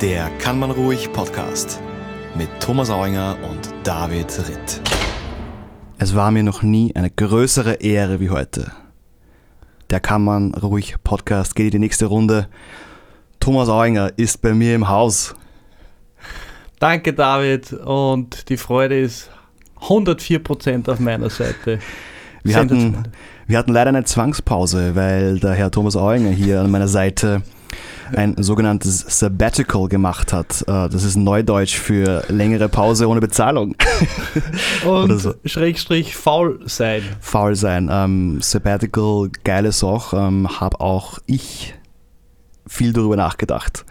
Der Kann man ruhig Podcast mit Thomas Auinger und David Ritt. Es war mir noch nie eine größere Ehre wie heute. Der Kann man ruhig Podcast geht in die nächste Runde. Thomas Auinger ist bei mir im Haus. Danke, David. Und die Freude ist 104% auf meiner Seite. Wir hatten, wir hatten leider eine Zwangspause, weil der Herr Thomas Auinger hier an meiner Seite ein sogenanntes Sabbatical gemacht hat. Äh, das ist Neudeutsch für längere Pause ohne Bezahlung. Und so. Schrägstrich faul sein. Faul sein. Ähm, Sabbatical, geile Sache. Ähm, Habe auch ich viel darüber nachgedacht,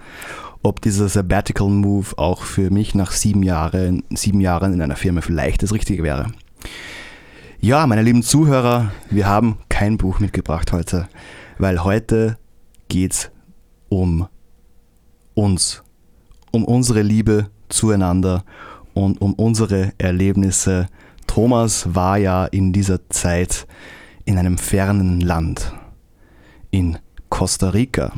ob dieser Sabbatical Move auch für mich nach sieben Jahren, sieben Jahren in einer Firma vielleicht das Richtige wäre. Ja, meine lieben Zuhörer, wir haben kein Buch mitgebracht heute, weil heute geht es um uns, um unsere Liebe zueinander und um unsere Erlebnisse. Thomas war ja in dieser Zeit in einem fernen Land, in Costa Rica,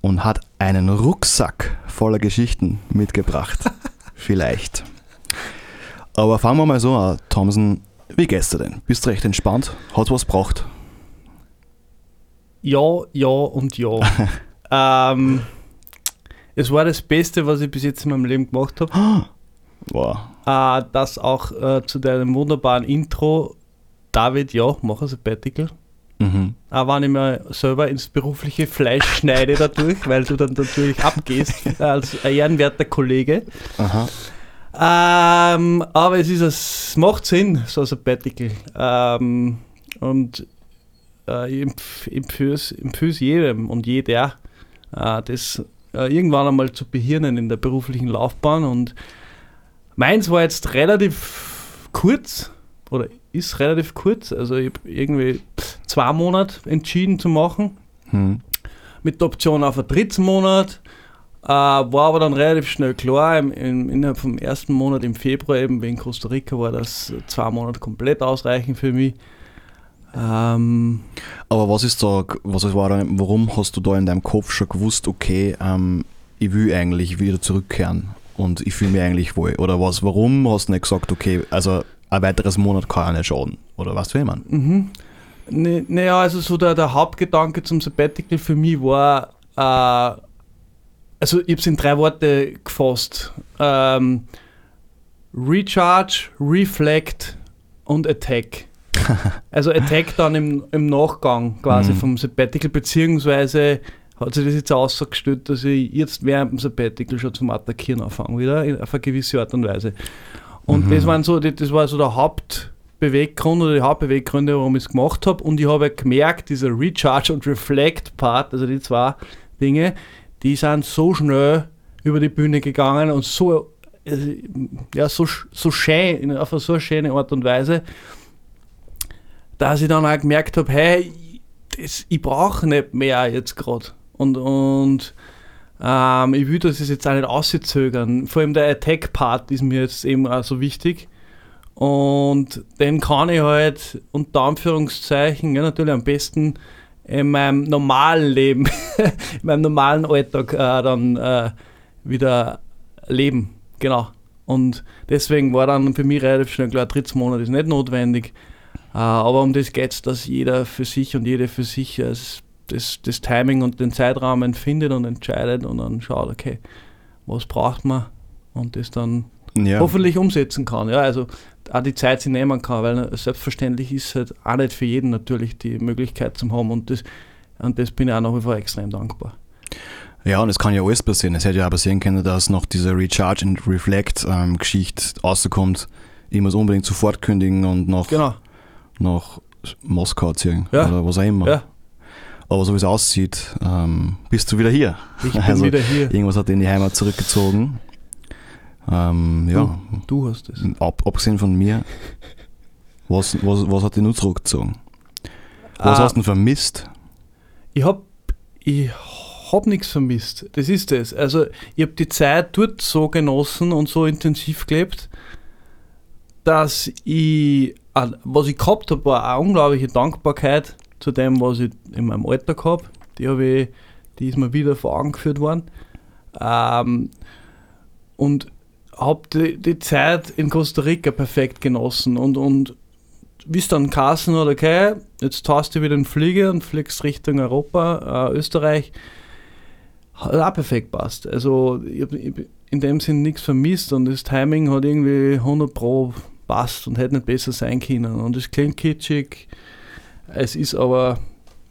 und hat einen Rucksack voller Geschichten mitgebracht. Vielleicht. Aber fangen wir mal so an, Thomson. Wie geht's dir denn? Bist du recht entspannt? Hat was gebracht? Ja, ja und ja. Ähm, es war das Beste, was ich bis jetzt in meinem Leben gemacht habe. Wow. Äh, das auch äh, zu deinem wunderbaren Intro. David, ja, mach ein Sabbatical. Mhm. Auch wenn ich mir selber ins berufliche Fleisch schneide dadurch, weil du dann natürlich abgehst als ehrenwerter Kollege. Aha. Ähm, aber es ist es macht Sinn, so ein Sabbatical. Ähm, und äh, ich empfehle es jedem und jeder, das äh, irgendwann einmal zu behirnen in der beruflichen Laufbahn. Und meins war jetzt relativ kurz oder ist relativ kurz. Also ich habe irgendwie zwei Monate entschieden zu machen. Hm. Mit der Option auf einen dritten Monat. Äh, war aber dann relativ schnell klar, im, im, innerhalb vom ersten Monat im Februar eben wegen Costa Rica war das zwei Monate komplett ausreichend für mich. Ähm, Aber was ist da, was da, warum hast du da in deinem Kopf schon gewusst, okay, ähm, ich will eigentlich wieder zurückkehren und ich fühle mich eigentlich wohl? Oder was, warum hast du nicht gesagt, okay, also ein weiteres Monat kann ja nicht schaden? Oder was will man? Mhm. Ne, naja, also so der, der Hauptgedanke zum Sabbatical für mich war, äh, also ich habe es in drei Worte gefasst. Ähm, Recharge, Reflect und Attack. also Attack dann im, im Nachgang quasi mhm. vom Sabbatical, beziehungsweise hat sich das jetzt ausgestellt, dass ich jetzt während dem Sabbatical schon zum Attackieren anfange, wieder auf eine gewisse Art und Weise. Und mhm. das, waren so, das war so der Hauptbeweggrund oder die Hauptbeweggründe, warum ich es gemacht habe. Und ich habe gemerkt, dieser Recharge und Reflect Part, also die zwei Dinge, die sind so schnell über die Bühne gegangen und so, also, ja, so, so schön, auf eine so schöne Art und Weise, dass ich dann auch gemerkt habe, hey, das, ich brauche nicht mehr jetzt gerade. Und, und ähm, ich will das jetzt auch nicht auszögern. Vor allem der Attack-Part ist mir jetzt eben auch so wichtig. Und den kann ich halt unter Anführungszeichen ja, natürlich am besten in meinem normalen Leben, in meinem normalen Alltag äh, dann äh, wieder leben. Genau. Und deswegen war dann für mich relativ schnell klar, drittes Monat ist nicht notwendig. Äh, aber um das geht es, dass jeder für sich und jede für sich das, das, das Timing und den Zeitrahmen findet und entscheidet und dann schaut, okay, was braucht man und das dann ja. hoffentlich umsetzen kann. Ja, also auch die Zeit sich nehmen kann, weil selbstverständlich ist halt auch nicht für jeden natürlich die Möglichkeit zu haben und das, und das bin ich auch nach wie vor extrem dankbar. Ja, und es kann ja alles passieren. Es hätte ja auch passieren können, dass noch diese Recharge and Reflect ähm, Geschichte rauskommt. Ich muss unbedingt sofort kündigen und noch genau nach Moskau ziehen ja. oder was auch immer. Ja. Aber so wie es aussieht, ähm, bist du wieder hier. Ich bin also, wieder hier. Irgendwas hat in die Heimat zurückgezogen. Ähm, ja. Du, du, hast es. Ab, abgesehen von mir, was, was, was hat dich nur zurückgezogen? Was ah, hast du denn vermisst? Ich habe ich hab nichts vermisst. Das ist es. Also, ich habe die Zeit dort so genossen und so intensiv gelebt, dass ich was ich gehabt habe, war eine unglaubliche Dankbarkeit zu dem, was ich in meinem Alltag habe. Die, habe ich, die ist mir wieder vor Augen geführt worden. Ähm, und habe die, die Zeit in Costa Rica perfekt genossen und, und wie es dann Kassen oder okay, jetzt tauchst du wieder den Flieger und fliegst Richtung Europa, äh, Österreich, hat auch perfekt passt. Also ich habe in dem Sinn nichts vermisst und das Timing hat irgendwie 100 Pro passt und hätte nicht besser sein können. Und es klingt kitschig, es ist aber,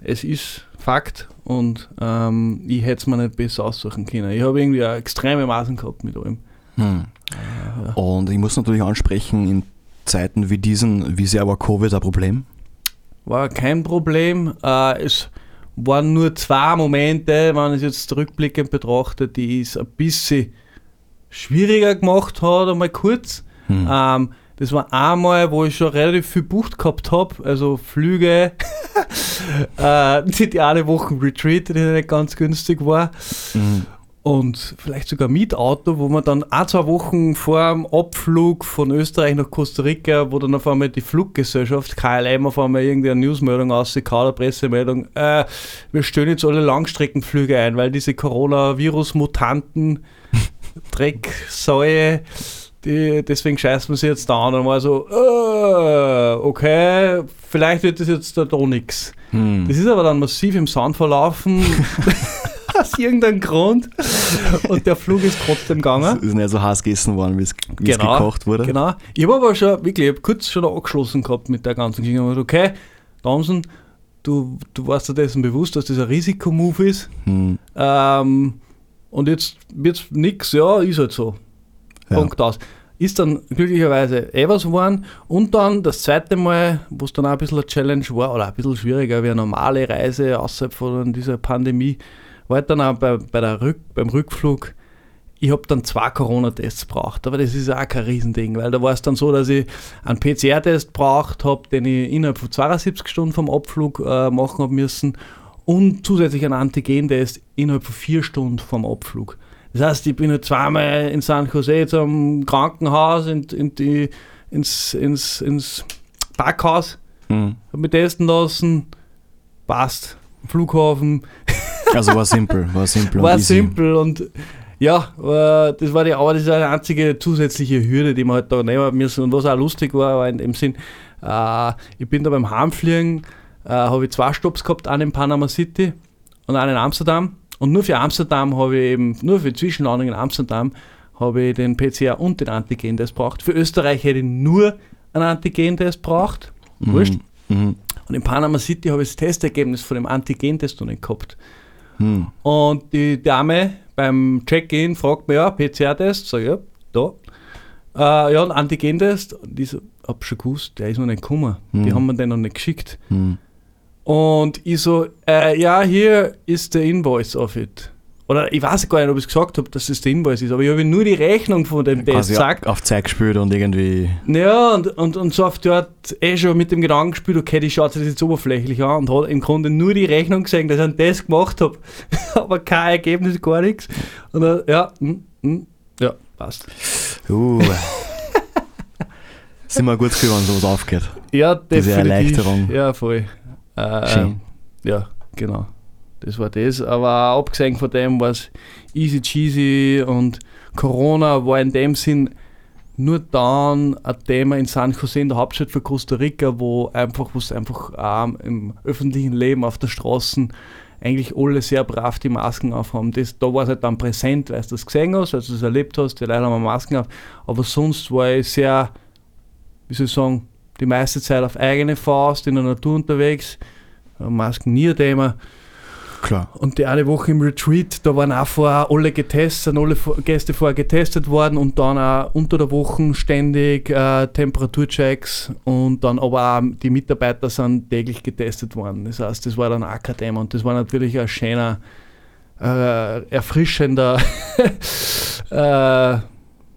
es ist Fakt und ähm, ich hätte es mir nicht besser aussuchen können. Ich habe irgendwie extreme Maßen gehabt mit allem. Hm. Ja. Und ich muss natürlich ansprechen, in Zeiten wie diesen, wie sehr war Covid ein Problem? War kein Problem. Äh, es waren nur zwei Momente, wenn ich es jetzt rückblickend betrachte, die es ein bisschen schwieriger gemacht hat, einmal kurz. Hm. Ähm, das war einmal, wo ich schon relativ viel Bucht gehabt habe, also Flüge, äh, die eine Woche Retreat, die nicht ganz günstig war. Mhm. Und vielleicht sogar Mietauto, wo man dann ein, zwei Wochen vor dem Abflug von Österreich nach Costa Rica, wo dann auf einmal die Fluggesellschaft KLM auf einmal irgendeine Newsmeldung ausgekaut, eine Pressemeldung, äh, wir stellen jetzt alle Langstreckenflüge ein, weil diese Coronavirus-Mutanten, Drecksäue, die, deswegen scheißen wir sie jetzt da an. Und war so, äh, okay, vielleicht wird das jetzt da doch nichts. Hm. Das ist aber dann massiv im Sand verlaufen. aus irgendeinem Grund. Und der Flug ist trotzdem gegangen. Ist nicht so heiß gegessen worden, wie es es gekocht wurde. Genau. Ich habe aber schon, wirklich, ich kurz schon angeschlossen gehabt mit der ganzen Geschichte. Und gesagt, okay, Damsen, du, du warst dir dessen bewusst, dass das ein Risikomove ist. Hm. Ähm, und jetzt wird nichts, ja, ist halt so. Punkt aus. Ist dann glücklicherweise eh was geworden. Und dann das zweite Mal, wo es dann auch ein bisschen eine Challenge war, oder ein bisschen schwieriger wie eine normale Reise außerhalb von dieser Pandemie, war dann auch bei, bei der Rück, beim Rückflug. Ich habe dann zwei Corona-Tests braucht, aber das ist auch kein Riesending, weil da war es dann so, dass ich einen PCR-Test braucht habe, den ich innerhalb von 72 Stunden vom Abflug äh, machen habe müssen und zusätzlich einen Antigen-Test innerhalb von vier Stunden vom Abflug. Das heißt, ich bin halt zweimal in San Jose zum Krankenhaus, in, in die, ins, ins, ins Parkhaus, Hm. habe mich testen lassen, passt. Flughafen, Also war simpel, war simpel. war und simpel und ja, das war die, aber das ist eine einzige zusätzliche Hürde, die man halt da nehmen müssen. Und was auch lustig war, war in dem Sinn, äh, ich bin da beim Heimfliegen, äh, habe ich zwei Stops gehabt, einen in Panama City und einen in Amsterdam. Und nur für Amsterdam habe ich eben, nur für Zwischenlandung in Amsterdam, habe ich den PCR und den Antigen-Test braucht. Für Österreich hätte ich nur einen Antigen-Test braucht. Wurscht. Mhm. Und in Panama City habe ich das Testergebnis von dem Antigen-Test noch nicht gehabt. Mhm. Und die Dame beim Check-in fragt mich, ja, PCR-Test? Sag ich, ja, da. Äh, ja, ein Antigen-Test. Und ich so, hab schon gewusst, der ist noch nicht gekommen. Die Hm. haben mir den noch nicht geschickt. Und ich so, äh, ja, hier ist der Invoice of it. Oder ich weiß gar nicht, ob ich es gesagt habe, dass es der Invoice ist, aber ich habe nur die Rechnung von dem Test gesagt. auf Zeit gespielt und irgendwie. Ja, und, und, und so auf die Art eh schon mit dem Gedanken gespielt, okay, die schaut sich das jetzt oberflächlich an und hat im Grunde nur die Rechnung gesehen, dass ich einen Test gemacht habe, aber kein Ergebnis, gar nichts. Und dann, ja, hm, hm, ja, passt. Uh. Sind wir gut gefühlt, wenn sowas aufgeht. Ja, Diese definitiv. Erleichterung. Ja, voll. Äh, Schön. ja, genau. Das war das. Aber abgesehen von dem war es easy cheesy und Corona war in dem Sinn nur dann ein Thema in San Jose, in der Hauptstadt von Costa Rica, wo einfach, wo es einfach ähm, im öffentlichen Leben auf der Straße eigentlich alle sehr brav die Masken aufhaben. Das, da war es halt dann präsent, weil du das gesehen hast, weil du das erlebt hast, die Leute haben Masken auf. Aber sonst war ich sehr, wie soll ich sagen, die meiste Zeit auf eigene Faust in der Natur unterwegs. Masken nie Thema. Klar. Und die eine Woche im Retreat, da waren auch vorher alle getestet, alle Gäste vorher getestet worden und dann auch unter der Woche ständig äh, Temperaturchecks und dann aber auch die Mitarbeiter sind täglich getestet worden. Das heißt, das war dann auch kein Thema und das war natürlich ein schöner, äh, erfrischender, äh, äh,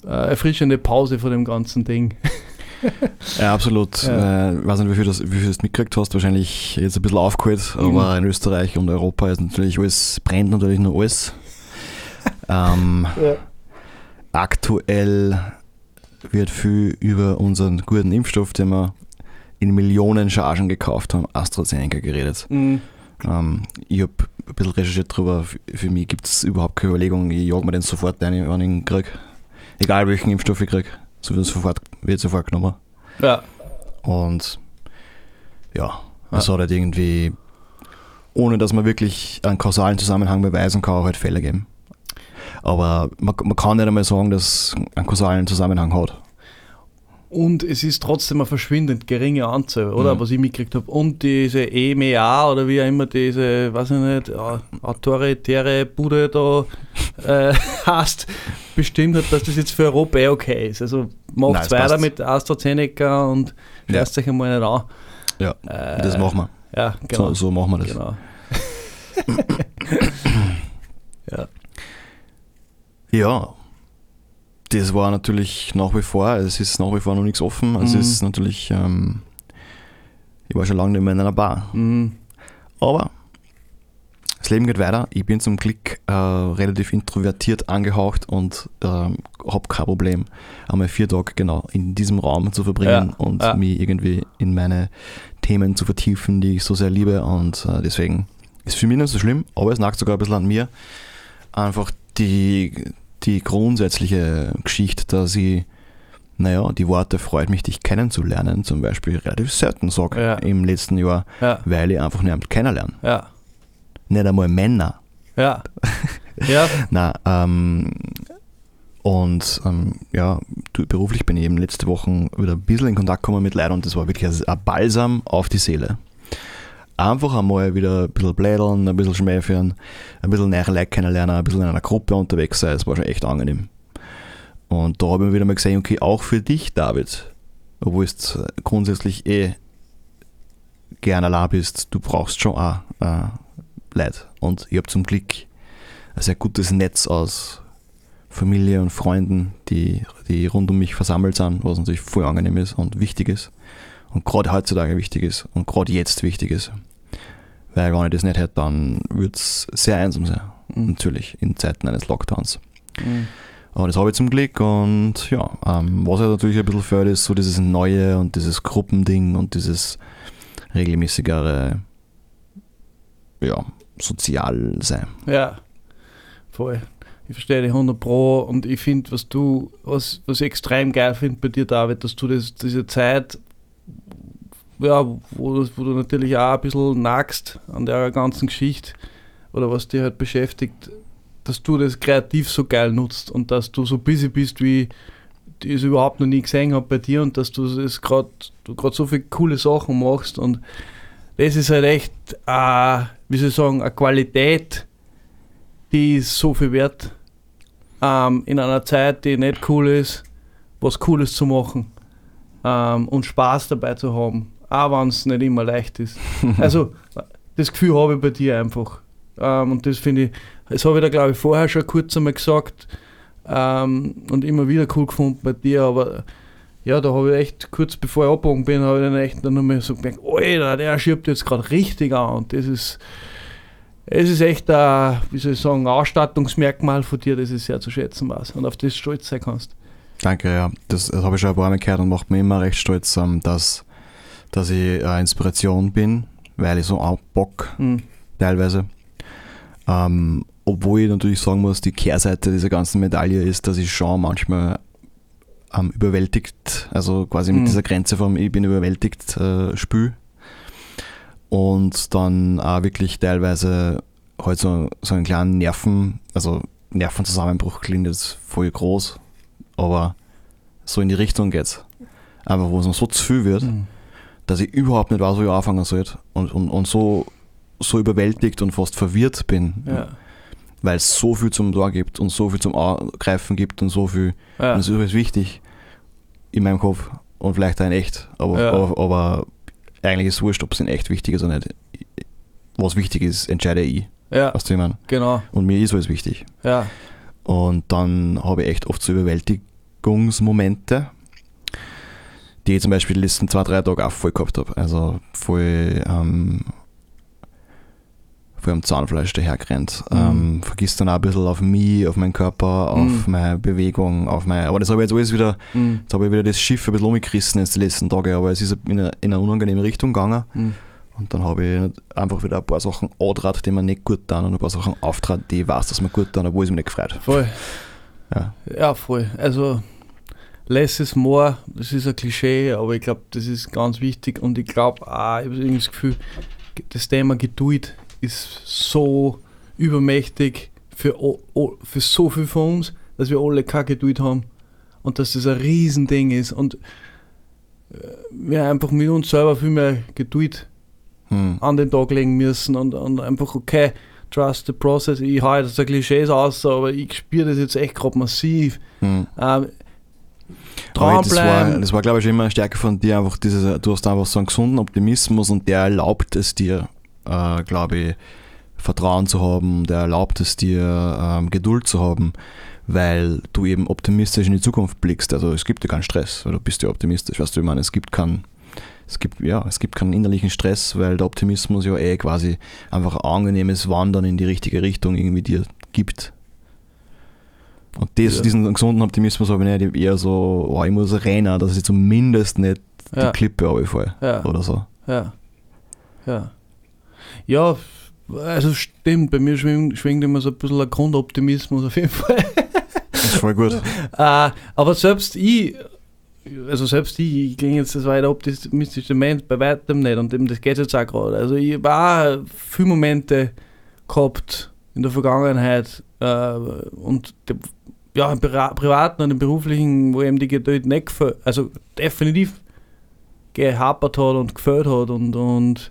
erfrischende Pause von dem ganzen Ding. Ja, absolut. Ja. Äh, weiß nicht, wie viel, das, wie viel du das mitgekriegt hast. Wahrscheinlich jetzt ein bisschen aufgeholt, aber in Österreich und Europa ist natürlich alles, brennt natürlich nur alles. ähm, Ja. aktuell wird viel über unseren guten Impfstoff, den wir in Millionen Chargen gekauft haben, AstraZeneca geredet. Mhm. Ähm, ich habe ein bisschen recherchiert drüber. Für, für mich gibt es überhaupt keine Überlegung. Ich jag mir den sofort ein, wenn ich ihn kriege. Egal welchen Impfstoff ich kriege. So wird sofort, wird sofort genommen. Ja. Und ja, es hat halt irgendwie, ohne dass man wirklich einen kausalen Zusammenhang beweisen kann, auch halt Fälle geben. Aber man, man kann nicht einmal sagen, dass es einen kausalen Zusammenhang hat. Und es ist trotzdem eine verschwindend geringe Anzahl, oder? Mhm. Was ich mitgekriegt habe. Und diese EMEA oder wie auch immer diese, weiß ich nicht, autoritäre Bude da äh, heißt, bestimmt hat, dass das jetzt für Europa eh okay ist. Also macht weiter mit AstraZeneca und Ja. lasst euch einmal nicht an. Ja, Äh, das machen wir. Ja, genau. So, so machen wir das. genau. ja. Ja, das war natürlich nach wie vor, es ist nach wie vor noch nichts offen. Es Mhm. ist natürlich, ähm, ich war schon lange nicht mehr in einer Bar. Mhm. Aber das Leben geht weiter. Ich bin zum Glück äh, relativ introvertiert angehaucht und ähm, habe kein Problem, einmal vier Tage genau in diesem Raum zu verbringen Ja, und ja. mich irgendwie in meine Themen zu vertiefen, die ich so sehr liebe. Und äh, deswegen ist für mich nicht so schlimm, aber es nagt sogar ein bisschen an mir. Einfach die, die grundsätzliche Geschichte, dass ich, naja, die Worte freut mich, dich kennenzulernen, zum Beispiel relativ selten sage Ja. im letzten Jahr Ja, weil ich einfach niemand kennenlerne. ja, Nicht einmal Männer. ja. ja, Nein, ähm, und ähm, ja, beruflich bin ich eben letzte Woche wieder ein bisschen in Kontakt gekommen mit Leuten und das war wirklich ein Balsam auf die Seele. Einfach einmal wieder ein bisschen blädeln, ein bisschen schmäfeln, ein bisschen näher Leute kennenlernen, ein bisschen in einer Gruppe unterwegs sein, das war schon echt angenehm. Und da habe ich wieder mal gesehen, okay, auch für dich, David, obwohl du grundsätzlich eh gern allein bist, du brauchst schon auch äh, Leute. Und ich habe zum Glück ein sehr gutes Netz aus Familie und Freunden, die, die rund um mich versammelt sind, was natürlich voll angenehm ist und wichtig ist. Und gerade heutzutage wichtig ist und gerade jetzt wichtig ist. Weil wenn ich das nicht hätte, dann würde es sehr einsam sein. Mhm. Natürlich, in Zeiten eines Lockdowns. Mhm. Aber das habe ich zum Glück und ja, ähm, was halt natürlich ein bisschen fehlt, ist so dieses Neue und dieses Gruppending und dieses regelmäßigere, ja, sozial sein. Ja, voll. Ich verstehe dich 100 Pro und ich finde, was du, was, was ich extrem geil finde bei dir, David, dass du das, diese Zeit, ja, wo, du- wo du natürlich auch ein bisschen nagst an der ganzen Geschichte oder was dich halt beschäftigt, dass du das kreativ so geil nutzt und dass du so busy bist, wie ich es überhaupt noch nie gesehen habe bei dir und dass du es gerade so viele coole Sachen machst und das ist halt echt, äh, wie soll ich sagen, eine Qualität, die ist so viel wert. Ähm, in einer Zeit, die nicht cool ist, was Cooles zu machen ähm, und Spaß dabei zu haben, auch wenn es nicht immer leicht ist. Also, das Gefühl habe ich bei dir einfach. Ähm, und das finde ich, das habe ich da glaube ich vorher schon kurz einmal gesagt ähm, und immer wieder cool gefunden bei dir, aber ja, da habe ich echt kurz bevor ich abgegangen bin, habe ich dann echt dann nochmal so gemerkt, Alter, der schiebt jetzt gerade richtig an und das ist, es ist echt ein, wie soll ich sagen, ein Ausstattungsmerkmal von dir, das ich sehr zu schätzen weiß und auf das stolz sein kannst. Danke, ja. Das, das habe ich schon ein paar Mal gehört und macht mir immer recht stolz, ähm, dass, dass ich eine Inspiration bin, weil ich so auch Bock Mhm. teilweise. Ähm, obwohl ich natürlich sagen muss, die Kehrseite dieser ganzen Medaille ist, dass ich schon manchmal ähm, überwältigt, also quasi mit Mhm. dieser Grenze vom Ich bin überwältigt äh, spül. Und dann auch wirklich teilweise halt so, so einen kleinen Nerven, also Nervenzusammenbruch klingt jetzt voll groß, aber so in die Richtung geht's. Aber wo es noch so zu viel wird, Mhm. Dass ich überhaupt nicht weiß, wo ich anfangen soll und, und, und so, so überwältigt und fast verwirrt bin, Ja. weil es so viel zum Tor gibt und so viel zum Angreifen gibt und so viel. Ja. Und das ist übrigens wichtig in meinem Kopf und vielleicht auch in echt, aber, Ja. aber, aber eigentlich ist es wurscht, ob es in echt wichtig ist oder nicht. Was wichtig ist, entscheide ich. ja, wie ich meine? genau. Und mir ist alles wichtig. Ja. Und dann habe ich echt oft so Überwältigungsmomente, die ich zum Beispiel die letzten zwei, drei Tage auch voll gehabt habe. Also voll, ähm, voll am Zahnfleisch dahergerannt. Mhm. Ähm, vergisst dann auch ein bisschen auf mich, auf meinen Körper, auf Mhm. meine Bewegung, auf meine. Aber das habe ich jetzt alles wieder, Mhm. jetzt habe ich wieder das Schiff ein bisschen umgerissen jetzt die letzten Tage, aber es ist in eine, in eine unangenehme Richtung gegangen. Mhm. Und dann habe ich einfach wieder ein paar Sachen antrat, die mir nicht gut tun und ein paar Sachen auftrat, die ich weiß, dass mir gut tun, obwohl es mich nicht gefreut. Voll. Ja. Ja, voll. Also less is more, das ist ein Klischee, aber ich glaube, das ist ganz wichtig und ich glaube auch, ich habe irgendwie das Gefühl, das Thema Geduld ist so übermächtig für, für so viel von uns, dass wir alle keine Geduld haben und dass das ein Riesending ist und äh, wir einfach mit uns selber viel mehr Geduld Hm. an den Tag legen müssen und, und einfach, okay, trust the process. Ich hau jetzt ein Klischees aus, aber ich spüre das jetzt echt gerade massiv. Hm. Ähm, Aber das war, dranbleiben. das war glaube ich, schon immer eine Stärke von dir, einfach diese, du hast einfach so einen gesunden Optimismus und der erlaubt es dir, äh, glaube ich, Vertrauen zu haben, der erlaubt es dir, ähm, Geduld zu haben, weil du eben optimistisch in die Zukunft blickst. Also es gibt ja keinen Stress, weil du bist ja optimistisch, weißt du, ich meine, es gibt keinen, es gibt, ja, es gibt keinen innerlichen Stress, weil der Optimismus ja eh quasi einfach ein angenehmes Wandern in die richtige Richtung irgendwie dir gibt. Und das, Ja. diesen gesunden Optimismus habe ich nicht, ich hab eher so, oh, ich muss rennen, dass ich zumindest nicht ja, die Klippe runterfalle ja, oder so. ja, ja. Ja, also stimmt, bei mir schwingt, schwingt immer so ein bisschen ein Grundoptimismus auf jeden Fall. Das ist voll gut. Äh, aber selbst ich, also selbst ich, ich klinge jetzt das weiter optimistische Mensch, bei weitem nicht und eben das geht jetzt auch gerade. Also ich habe auch viele Momente gehabt in der Vergangenheit äh, und de, ja, im Pri- privaten und im beruflichen, wo eben die Geduld nicht gefällt, also definitiv gehapert hat und gefällt hat und, und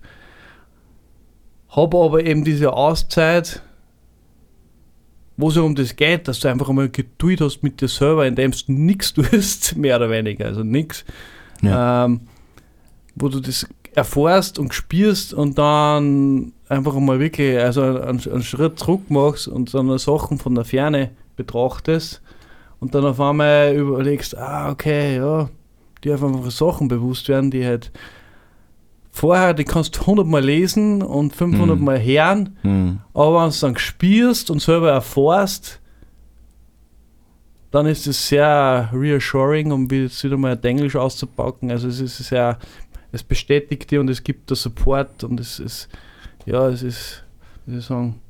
habe aber eben diese Auszeit, wo es ja um das geht, dass du einfach einmal Geduld hast mit dir selber, indem du nichts tust, mehr oder weniger, also nichts, Ja. ähm, wo du das erfährst und spürst und dann einfach einmal wirklich also einen, einen Schritt zurück machst und dann Sachen von der Ferne betrachtest und dann auf einmal überlegst, ah, okay, ja, die einfach Sachen bewusst werden, die halt vorher, die kannst du 100 Mal lesen und 500 Mhm. Mal hören, Hm. aber wenn du es dann spürst und selber erfährst, dann ist es sehr reassuring, um jetzt wieder mal Englisch auszupacken. Also es ist sehr, es bestätigt dir und es gibt der Support und es ist, ja, es ist, wie soll ich sagen,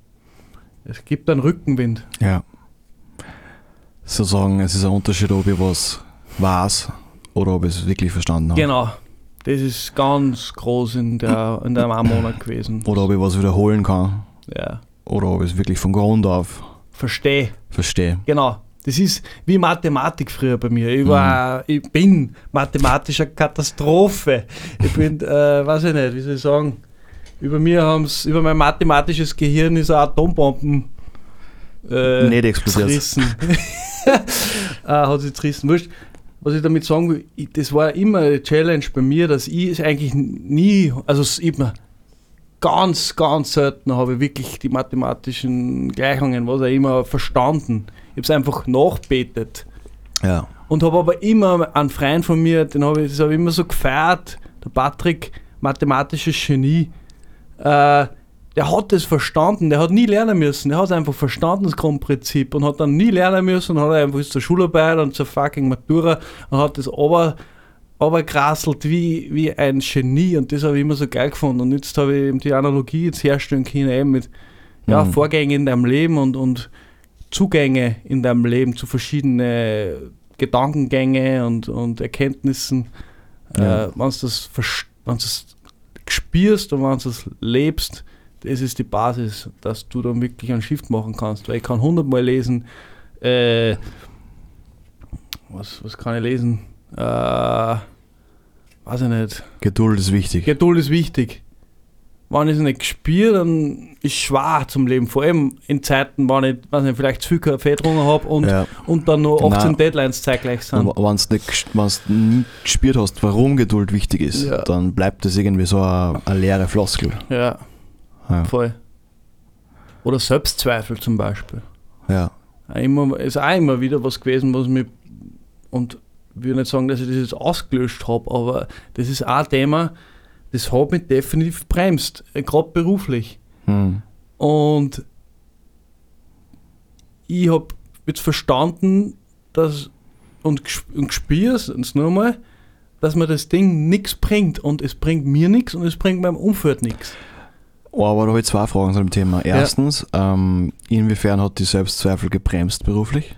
es gibt einen Rückenwind. Ja. Sozusagen, es ist ein Unterschied, ob ich was weiß oder ob ich es wirklich verstanden habe. Genau. Das ist ganz groß in der in dem einen Monat gewesen. Oder ob ich was wiederholen kann. Ja. Oder ob ich es wirklich von Grund auf Verstehe. verstehe. Genau. Das ist wie Mathematik früher bei mir. Ich, war, ich bin mathematischer Katastrophe. Ich bin, äh, weiß ich nicht, wie soll ich sagen, über mir haben es, über mein mathematisches Gehirn ist eine Atombomben äh, Nicht explodiert. zerrissen. äh, hat sich zerrissen. Wurscht. Was ich damit sagen will, das war immer eine Challenge bei mir, dass ich es eigentlich nie, also mir ganz, ganz selten habe ich wirklich die mathematischen Gleichungen, was auch immer, verstanden. Ich habe es einfach nachbetet. Ja. Und habe aber immer einen Freund von mir, den habe ich, das habe ich immer so gefeiert, der Patrick, mathematisches Genie, äh, der hat das verstanden, der hat nie lernen müssen, der hat einfach verstanden, das Grundprinzip, und hat dann nie lernen müssen, und hat einfach bis zur Schularbeit und zur fucking Matura und hat das aber runtergerasselt wie, wie ein Genie und das habe ich immer so geil gefunden. Und jetzt habe ich eben die Analogie jetzt herstellen können eben mit ja, Mhm. Vorgängen in deinem Leben und, und Zugänge in deinem Leben zu verschiedenen Gedankengänge und, und Erkenntnissen. Ja. Äh, wenn du das, verst- wenn du das spürst und wenn du das lebst, das ist die Basis, dass du dann wirklich einen Shift machen kannst. Weil ich kann hundertmal lesen, äh, was, was kann ich lesen? Äh, weiß ich nicht. Geduld ist wichtig. Geduld ist wichtig. Wenn ich es nicht spüre, dann ist es schwer zum Leben. Vor allem in Zeiten, wenn ich weiß nicht, vielleicht zu viel Kaffee getrunken habe und, ja. und dann nur Genau. 18 Deadlines zeitgleich sind. Wenn du nicht wenn's nie gespürt hast, warum Geduld wichtig ist, Ja. dann bleibt das irgendwie so eine, eine leere Floskel. Ja, Ja. voll. Oder Selbstzweifel zum Beispiel. Ja. Immer, ist auch immer wieder was gewesen, was mich. Und ich will nicht sagen, dass ich das jetzt ausgelöscht habe, aber das ist auch ein Thema, das hat mich definitiv bremst, gerade beruflich. Hm. Und ich habe jetzt verstanden, dass und, und gespürt es nochmal, dass mir das Ding nichts bringt und es bringt mir nichts und es bringt meinem Umfeld nichts. Oh, aber da habe ich zwei Fragen zu dem Thema. Erstens, ähm, inwiefern hat die Selbstzweifel gebremst beruflich?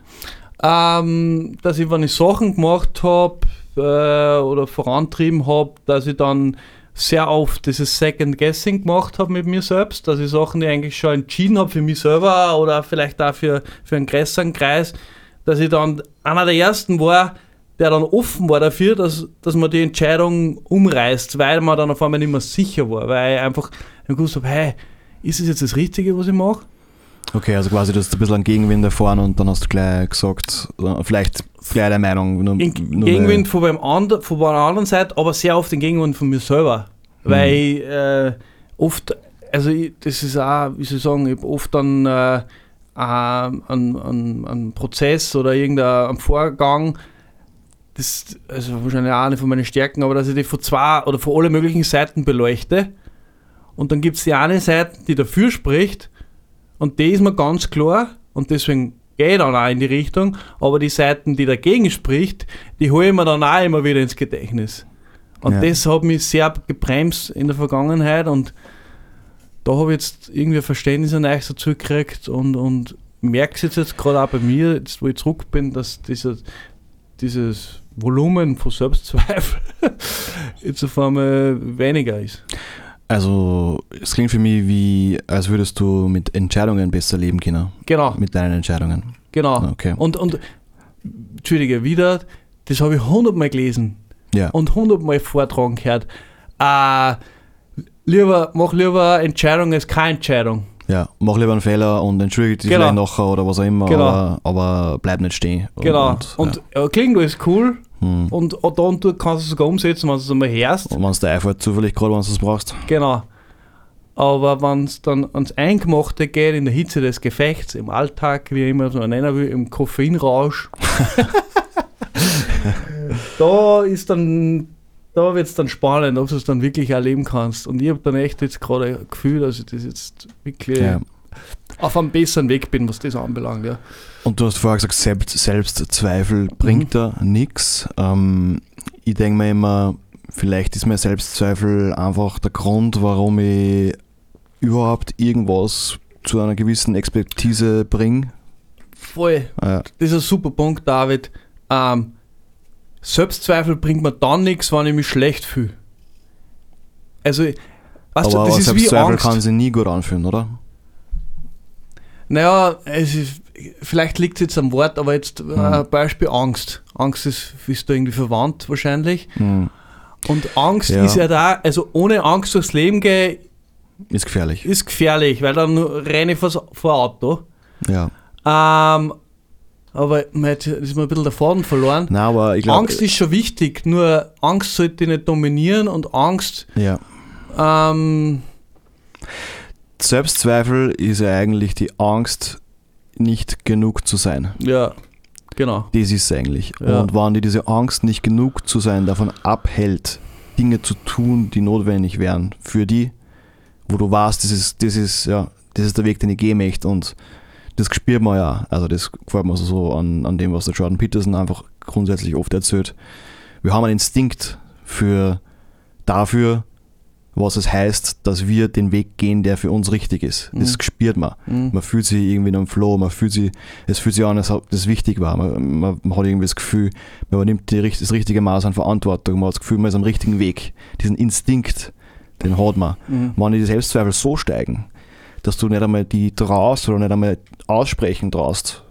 Ähm, dass ich, wenn ich Sachen gemacht habe äh, oder vorantrieben habe, dass ich dann sehr oft dieses Second Guessing gemacht habe mit mir selbst, dass ich Sachen, die ich eigentlich schon entschieden habe für mich selber oder vielleicht auch für, für einen größeren Kreis, dass ich dann einer der ersten war, der dann offen war dafür, dass, dass man die Entscheidung umreißt, weil man dann auf einmal nicht mehr sicher war, weil ich einfach gewusst habe, hey, ist es jetzt das Richtige, was ich mache? Okay, also quasi du hast ein bisschen einen Gegenwind erfahren und dann hast du gleich gesagt, äh, vielleicht deine Meinung. Nur, nur Gegenwind von, beim andre, von der anderen Seite, aber sehr oft den Gegenwind von mir selber. Mhm. Weil ich, äh, oft, also ich, das ist auch, wie soll ich sagen, ich habe oft dann äh, einen, Prozess oder irgendeinen Vorgang, das also wahrscheinlich auch eine von meinen Stärken, aber dass ich die von zwei oder von alle möglichen Seiten beleuchte. Und dann gibt es die eine Seite, die dafür spricht, und die ist mir ganz klar, und deswegen gehe ich dann auch in die Richtung, aber die Seiten, die dagegen spricht, die hole ich mir dann auch immer wieder ins Gedächtnis. Und Ja. das hat mich sehr gebremst in der Vergangenheit und da habe ich jetzt irgendwie ein Verständnis an euch dazu gekriegt und, und merke es jetzt, jetzt gerade auch bei mir, jetzt wo ich zurück bin, dass dieser, dieses Volumen von Selbstzweifel jetzt auf einmal weniger ist. Also, es klingt für mich wie, als würdest du mit Entscheidungen besser leben können. Genau, Mit deinen Entscheidungen. genau. Okay. Und, und, Entschuldige, wieder, das habe ich hundertmal gelesen Ja. und hundertmal vortragen gehört. Äh, lieber, mach lieber Entscheidung als keine Entscheidung. Ja, mach lieber einen Fehler und entschuldige dich Genau. vielleicht nachher oder was auch immer, Genau. aber, aber bleib nicht stehen. Genau. Und, Und, ja. klingt alles cool ja. Hm. und da und dort kannst du es sogar umsetzen, wenn du es einmal hörst. und wenn es dir einfällt, zufällig gerade, wenn du es brauchst. Genau. Aber wenn es dann ans Eingemachte geht, in der Hitze des Gefechts, im Alltag, wie ich immer so nennen will, im Koffeinrausch, da ist dann, da wird es dann spannend, ob du es dann wirklich erleben kannst. Und ich habe dann echt jetzt gerade ein Gefühl, dass ich das jetzt wirklich Ja. Auf einem besseren Weg bin, was das anbelangt. Ja. Und du hast vorher gesagt, Selbst, Selbstzweifel bringt da nichts. Ähm, ich denke mir immer, vielleicht ist mein Selbstzweifel einfach der Grund, warum ich überhaupt irgendwas zu einer gewissen Expertise bringe. Voll. Ja, Das ist ein super Punkt, David. Ähm, Selbstzweifel bringt mir dann nichts, wenn ich mich schlecht fühle. Also, weißt aber du, aber das ist wie Selbstzweifel Angst. kann sich nie gut anfühlen, oder? Naja, es ist, vielleicht liegt es jetzt am Wort, aber jetzt äh, Mhm. Beispiel Angst. Angst ist, ist da irgendwie verwandt wahrscheinlich. Hm. Und Angst Ja. ist ja da, also ohne Angst durchs Leben gehen, Ist gefährlich. ist gefährlich, weil dann renne ich vor, vor Auto. Ja. Ähm, aber man hat- ist mir ein bisschen der Faden verloren. Nein, aber ich glaube. Angst ist schon wichtig, nur Angst sollte nicht dominieren und Angst, Ja. ähm, Selbstzweifel ist ja eigentlich die Angst, nicht genug zu sein. ja, genau. Das ist es eigentlich. Ja. Und wenn dir diese Angst, nicht genug zu sein, davon abhält, Dinge zu tun, die notwendig wären für die, wo du weißt, das ist, das ist, ja, das ist der Weg, den ich gehen möchte. Und das spürt man ja. Also das gefällt mir so an, an dem, was der Jordan Peterson einfach grundsätzlich oft erzählt. Wir haben einen Instinkt für dafür, was es heißt, dass wir den Weg gehen, der für uns richtig ist. Das Mhm. spürt man. Mhm. Man fühlt sich irgendwie in einem Flow, man fühlt sich, es fühlt sich an, als ob das wichtig war. Man, man, man hat irgendwie das Gefühl, man übernimmt die, das richtige Maß an Verantwortung, man hat das Gefühl, man ist am richtigen Weg. Diesen Instinkt, den hat man. Mhm. Wenn die Selbstzweifel so steigen, dass du nicht einmal die traust oder nicht einmal aussprechen traust,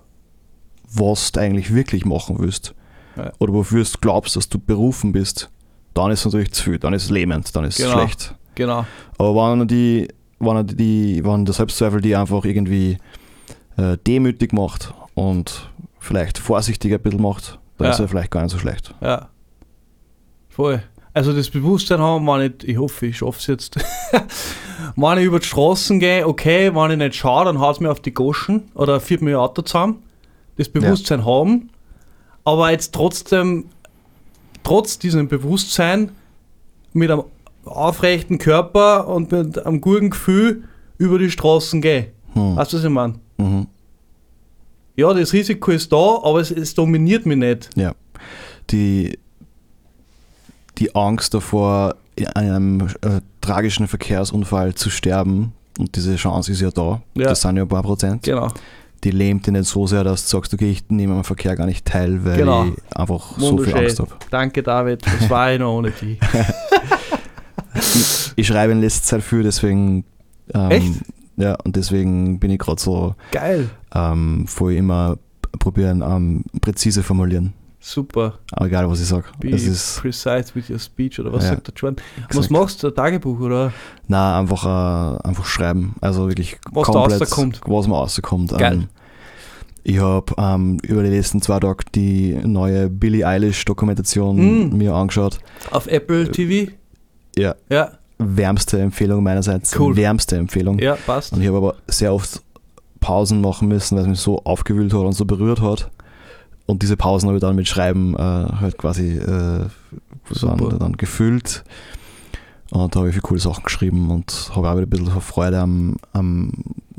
was du eigentlich wirklich machen willst, Ja. oder wofür du glaubst, dass du berufen bist, dann ist es natürlich zu viel, dann ist es lähmend, dann ist es Genau. schlecht. Genau. Aber wenn die, wenn die, wenn der Selbstzweifel die einfach irgendwie äh, demütig macht und vielleicht vorsichtiger ein bisschen macht, dann Ja. ist er vielleicht gar nicht so schlecht. Ja. Voll. Also das Bewusstsein haben, wenn ich, ich hoffe, ich schaffe es jetzt. wenn ich über die Straßen gehe, okay, wenn ich nicht schaue, dann haut es mir auf die Goschen oder führt mir ein Auto zusammen. Das Bewusstsein haben, aber jetzt trotzdem, trotz diesem Bewusstsein, mit einem aufrechten Körper und mit einem guten Gefühl über die Straßen gehe. Hm. Weißt du, was ich meine? Mhm. Ja, das Risiko ist da, aber es, es dominiert mich nicht. Ja. Die, die Angst davor, in einem äh, tragischen Verkehrsunfall zu sterben, und diese Chance ist ja da, Ja. das sind ja ein paar Prozent, Genau. Die lähmt dich nicht so sehr, dass du sagst, okay, ich nehme am Verkehr gar nicht teil, weil Genau. ich einfach so viel. Angst habe. Danke, David. Das war ich noch ohne die. Ich schreibe in letzter Zeit viel, deswegen. Ähm, Echt? Ja, und deswegen bin ich gerade so Geil. ähm, voll immer probieren, ähm, präzise formulieren. Super. Aber egal, was ich sage. Be Es ist, precise with your speech oder was Ja. sagt der Jordan? Was Exakt. machst du? Ein Tagebuch oder? na einfach, äh, einfach schreiben. Also wirklich Was da komplett, rauskommt. was mir rauskommt. Geil. Ähm, ich habe ähm, über die letzten zwei Tage die neue Billie Eilish Dokumentation Mm. mir angeschaut. Auf Apple TV? Ja, Ja, wärmste Empfehlung meinerseits. Cool. Wärmste Empfehlung. ja, passt. Und ich habe aber sehr oft Pausen machen müssen, weil es mich so aufgewühlt hat und so berührt hat. Und diese Pausen habe ich dann mit Schreiben äh, halt quasi äh, dann gefüllt. Und da habe ich viele coole Sachen geschrieben und habe auch wieder ein bisschen Freude am, am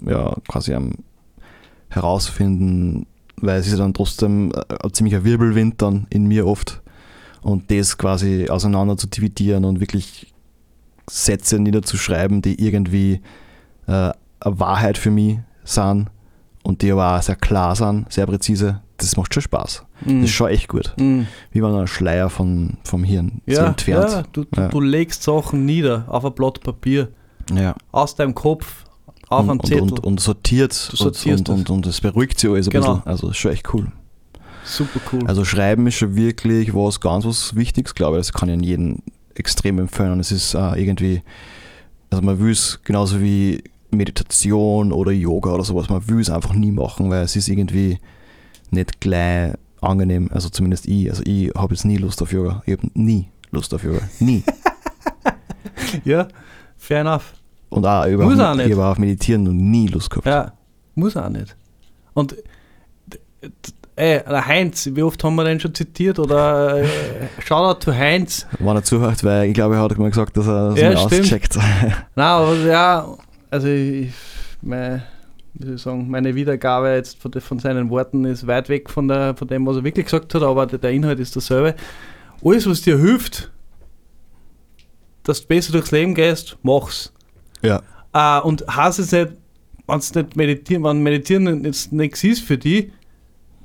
ja, quasi am Herausfinden, weil es ist ja dann trotzdem äh, ein ziemlicher Wirbelwind dann in mir oft. Und das quasi auseinander zu dividieren und wirklich Sätze niederzuschreiben, die irgendwie äh, eine Wahrheit für mich sind und die aber auch sehr klar sind, sehr präzise, das macht schon Spaß. Mm. Das ist schon echt gut. Mm. Wie wenn ein Schleier von, vom Hirn so Ja, entfernt. ja, du, Ja. du legst Sachen nieder auf ein Blatt Papier, Ja. aus deinem Kopf, auf und, einen und, Zettel. und, und sortiert Du sortierst und, und, und, und das beruhigt sich alles ein Genau. bisschen. Also das ist schon echt cool. Super cool. Also Schreiben ist schon wirklich was ganz was Wichtiges, glaube ich. Das kann ich an jeden extrem empfehlen. Und es ist äh, irgendwie, also man will es genauso wie Meditation oder Yoga oder sowas, man will es einfach nie machen, weil es ist irgendwie nicht gleich angenehm. Also zumindest ich. Also ich habe jetzt nie Lust auf Yoga. Ich habe nie Lust auf Yoga. Nie. ja, fair enough. Und auch, ich Muss auch nicht. ich habe auf Meditieren noch nie Lust gehabt. Ja, muss auch nicht. Und ey, der Heinz, wie oft haben wir den schon zitiert? Oder äh, Shoutout to Heinz. Wenn er zuhört, weil ich glaube, er hat mal gesagt, dass er das Ja, auscheckt. Na, aber ja, also ich, mein, wie soll ich sagen, meine Wiedergabe jetzt von, von seinen Worten ist weit weg von, der, von dem, was er wirklich gesagt hat, aber der, Inhalt ist dasselbe. Alles, was dir hilft, dass du besser durchs Leben gehst, mach's. ja. Äh, und heißt es nicht, wenn's nicht meditieren, wenn Meditieren jetzt nichts ist für dich,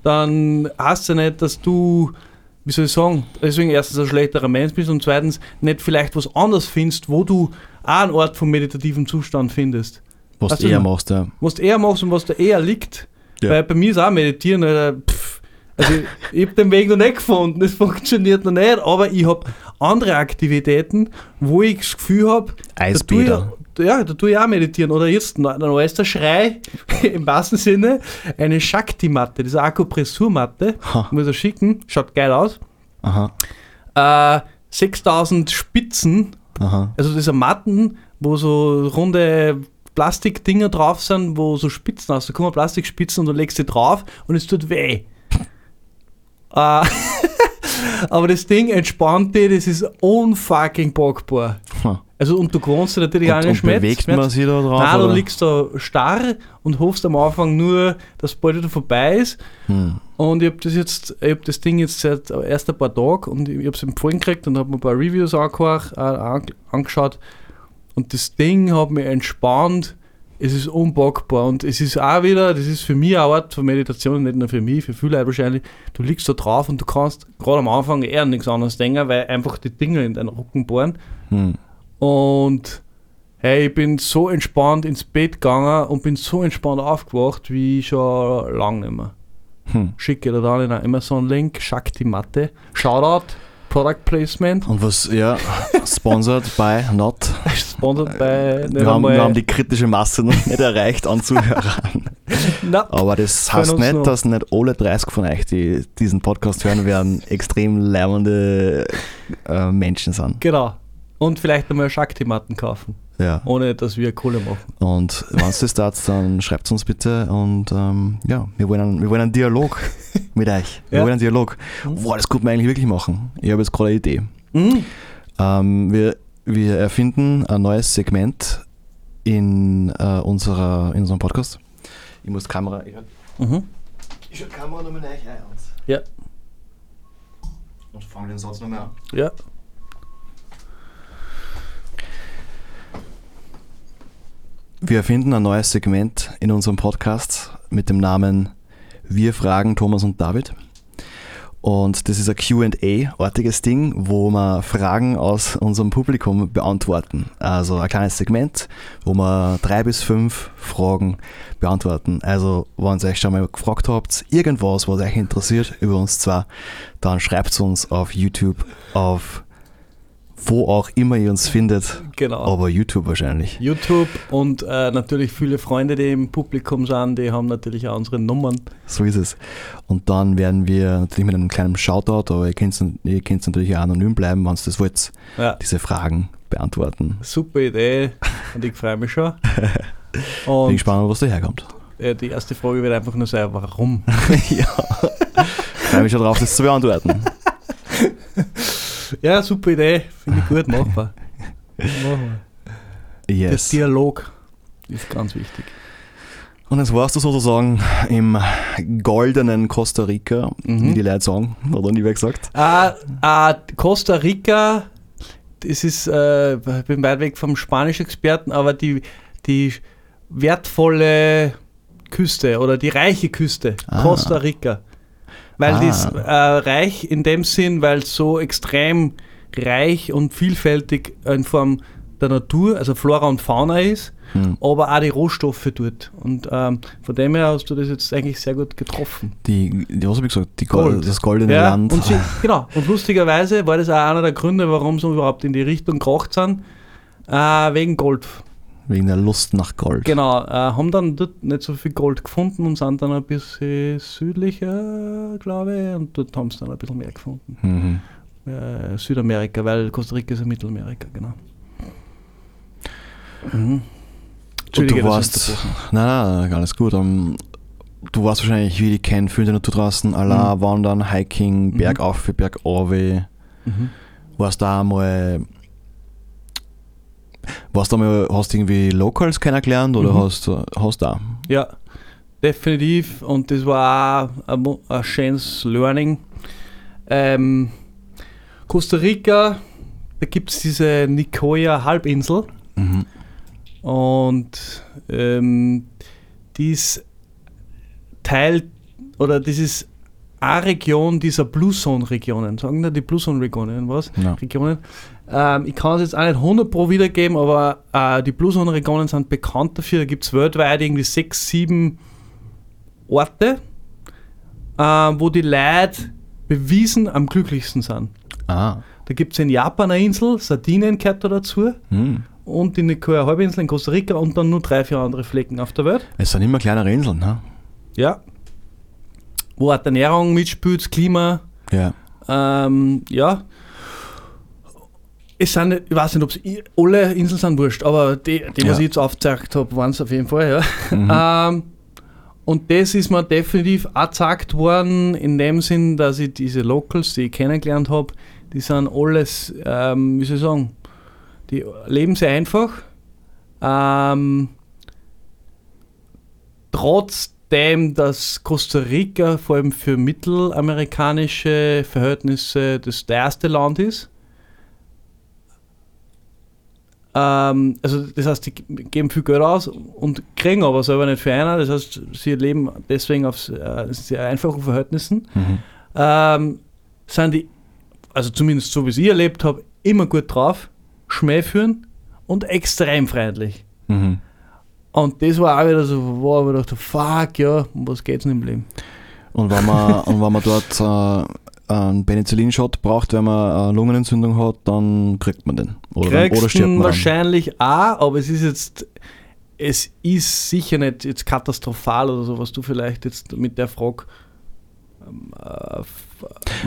dann heißt es ja nicht, dass du, wie soll ich sagen, deswegen erstens ein schlechterer Mensch bist und zweitens nicht vielleicht was anderes findest, wo du auch einen Ort vom meditativen Zustand findest. Was Weißt du eher machst, ja. Was du eher machst und was dir eher liegt. Ja. Weil bei mir ist auch Meditieren, Alter, pff, also ich, ich habe den Weg noch nicht gefunden, das funktioniert noch nicht, aber ich habe andere Aktivitäten, wo ich das Gefühl habe, Eisbäder. da tue ich, ja, da tue ich auch meditieren. Oder jetzt ein neuester Schrei, im wahrsten Sinne, eine Shakti-Matte, diese Akupressurmatte, muss ich schicken, schaut geil aus. Aha, Äh, 6000 Spitzen, aha. also diese Matten, wo so runde Plastikdinger drauf sind, wo so Spitzen aus, da kommen Plastikspitzen und du legst die drauf und es tut weh. äh, aber das Ding entspannt dich, das ist unfucking bockbar. Also und du kannst dich natürlich auch nicht schmerz- bewegt man sich da drauf? Nein, oder? du liegst da starr und hoffst am Anfang nur, dass bald wieder vorbei ist. Hm. Und ich habe das jetzt, ich habe das Ding jetzt seit erst ein paar Tagen und ich habe es empfohlen gekriegt und habe mir ein paar Reviews angehört, äh, an- angeschaut. Und das Ding hat mich entspannt. Es ist unpackbar und es ist auch wieder, das ist für mich eine Art von Meditation, nicht nur für mich, für viele Leute wahrscheinlich. Du liegst da drauf und du kannst gerade am Anfang eher nichts anderes denken, weil einfach die Dinge in deinen Rücken bohren. Hm. Und hey, ich bin so entspannt ins Bett gegangen und bin so entspannt aufgewacht wie schon lange nicht mehr. Hm. Schicke dir dann in einen Amazon-Link, Shakti Matte. Shoutout, Product Placement. Und was, ja, sponsored by not. Sponsored nicht Wir haben, wir haben die kritische Masse noch nicht erreicht an Zuhörern. Aber das heißt nicht, noch- dass nicht alle 30 von euch, die diesen Podcast hören werden, extrem lärmende äh, Menschen sind. genau. Und vielleicht einmal Shakti-Matten kaufen, Ja. ohne dass wir Kohle machen. Und wenn es das tat, dann schreibt uns bitte und ähm, ja, wir wollen, einen, wir wollen einen Dialog mit euch. Wir Ja. wollen einen Dialog. Boah, das könnte man eigentlich wirklich machen. Ich habe jetzt gerade eine Idee. Mhm. Ähm, wir, wir erfinden ein neues Segment in, äh, unserer, in unserem Podcast. Ich muss die Kamera. Ich schalte Mhm. ich die Kamera nochmal rein. Ja, Und fange den Satz nochmal an. ja. Wir erfinden ein neues Segment in unserem Podcast mit dem Namen Wir fragen Thomas und David. Und das ist ein QA-artiges Ding, wo wir Fragen aus unserem Publikum beantworten. Also ein kleines Segment, wo wir drei bis fünf Fragen beantworten. Also, wenn ihr euch schon mal gefragt habt, irgendwas, was euch interessiert über uns zwar, dann schreibt es uns auf YouTube, auf wo auch immer ihr uns findet, Genau. aber YouTube wahrscheinlich. YouTube und äh, natürlich viele Freunde, die im Publikum sind, die haben natürlich auch unsere Nummern. So ist es. Und dann werden wir natürlich mit einem kleinen Shoutout, aber ihr könnt, ihr könnt natürlich auch anonym bleiben, wenn ihr das wollt, Ja. diese Fragen beantworten. Super Idee und ich freue mich schon. Bin Und gespannt, was daherkommt. die erste Frage wird einfach nur sein, warum? ja. Freue mich schon drauf, das zu beantworten. Ja, super Idee, finde ich gut, machbar. Machen wir. Der Yes. Dialog ist ganz wichtig. Und jetzt warst du sozusagen im goldenen Costa Rica, Mhm. wie die Leute sagen, oder nie wer gesagt. Ah, ah, Costa Rica, das ist, äh, ich bin weit weg vom spanischen Experten, aber die, die wertvolle Küste oder die reiche Küste, Ah. Costa Rica. Weil Ah. ist äh, reich in dem Sinn, weil es so extrem reich und vielfältig in Form der Natur, also Flora und Fauna ist, Hm. aber auch die Rohstoffe dort. Und ähm, von dem her hast du das jetzt eigentlich sehr gut getroffen. Die, die, was habe ich gesagt? Die Gold, Gold. das goldene Ja, Land. und, sie, genau. und lustigerweise war das auch einer der Gründe, warum sie überhaupt in die Richtung gekracht sind, äh, wegen Gold. Wegen der Lust nach Gold. Genau, äh, haben dann dort nicht so viel Gold gefunden und sind dann ein bisschen südlicher, glaube ich, und dort haben sie dann ein bisschen mehr gefunden. Mhm. Äh, Südamerika, weil Costa Rica ist ja Mittelamerika, genau. Mhm. Und du warst, nein, nein, alles gut. ähm, du warst wahrscheinlich, wie die kennen, viel in der Natur draußen, allein Mhm. wandern, Hiking, Mhm. bergauf, bergauf. Mhm. Warst da mal, warst da mal, hast du irgendwie Locals kennengelernt oder Mhm. hast, hast da? Ja, definitiv. Und das war auch ein, ein schönes Learning. Ähm, Costa Rica, da gibt es diese Nicoya Halbinsel Mhm. und ähm, die ist Teil oder das ist eine Region dieser Blue Zone Regionen. Sagen da die Blue Zone Regionen was? Ja. Regionen. Ähm, ich kann es jetzt auch nicht 100 pro wiedergeben, aber äh, die Blue Zone Regionen sind bekannt dafür. Da gibt es weltweit irgendwie sechs, sieben Orte, äh, wo die Leute bewiesen am glücklichsten sind. Ah. Da gibt es in Japan eine Insel, Sardinien gehört da dazu, Hm. und die Nicoya Halbinsel in Costa Rica und dann nur drei, vier andere Flecken auf der Welt. Es sind immer kleinere Inseln, ne? Ja. Wo auch die Ernährung mitspielt, das Klima, Ja. Ähm, ja. Es sind, ich weiß nicht, ob es alle Inseln sind, wurscht, aber die, die was Ja. ich jetzt aufgezeigt habe, waren es auf jeden Fall, ja. Mhm. Ähm, und das ist mir definitiv auch gezeigt worden, in dem Sinn, dass ich diese Locals, die ich kennengelernt habe, die sind alles, ähm, wie soll ich sagen, die leben sehr einfach. Ähm, trotzdem, dass Costa Rica vor allem für mittelamerikanische Verhältnisse das erste Land ist. Ähm, also das heißt, die geben viel Geld aus und kriegen aber selber nicht für einer. Das heißt, sie leben deswegen auf äh, sehr einfachen Verhältnissen. Mhm. Ähm, sind die, also zumindest so wie ich erlebt habe, immer gut drauf, Schmäh führen und extrem freundlich. Mhm. Und das war auch wieder so, wo ich mir dachte, fuck, ja, um was geht's denn im Leben? Und wenn man, und wenn man dort äh, einen Penicillin-Shot braucht, wenn man eine Lungenentzündung hat, dann kriegt man den. Oder, Kriegst oder stirbt man. Wahrscheinlich auch, aber es ist jetzt, es ist sicher nicht jetzt katastrophal oder so, was du vielleicht jetzt mit der Frage ähm, äh,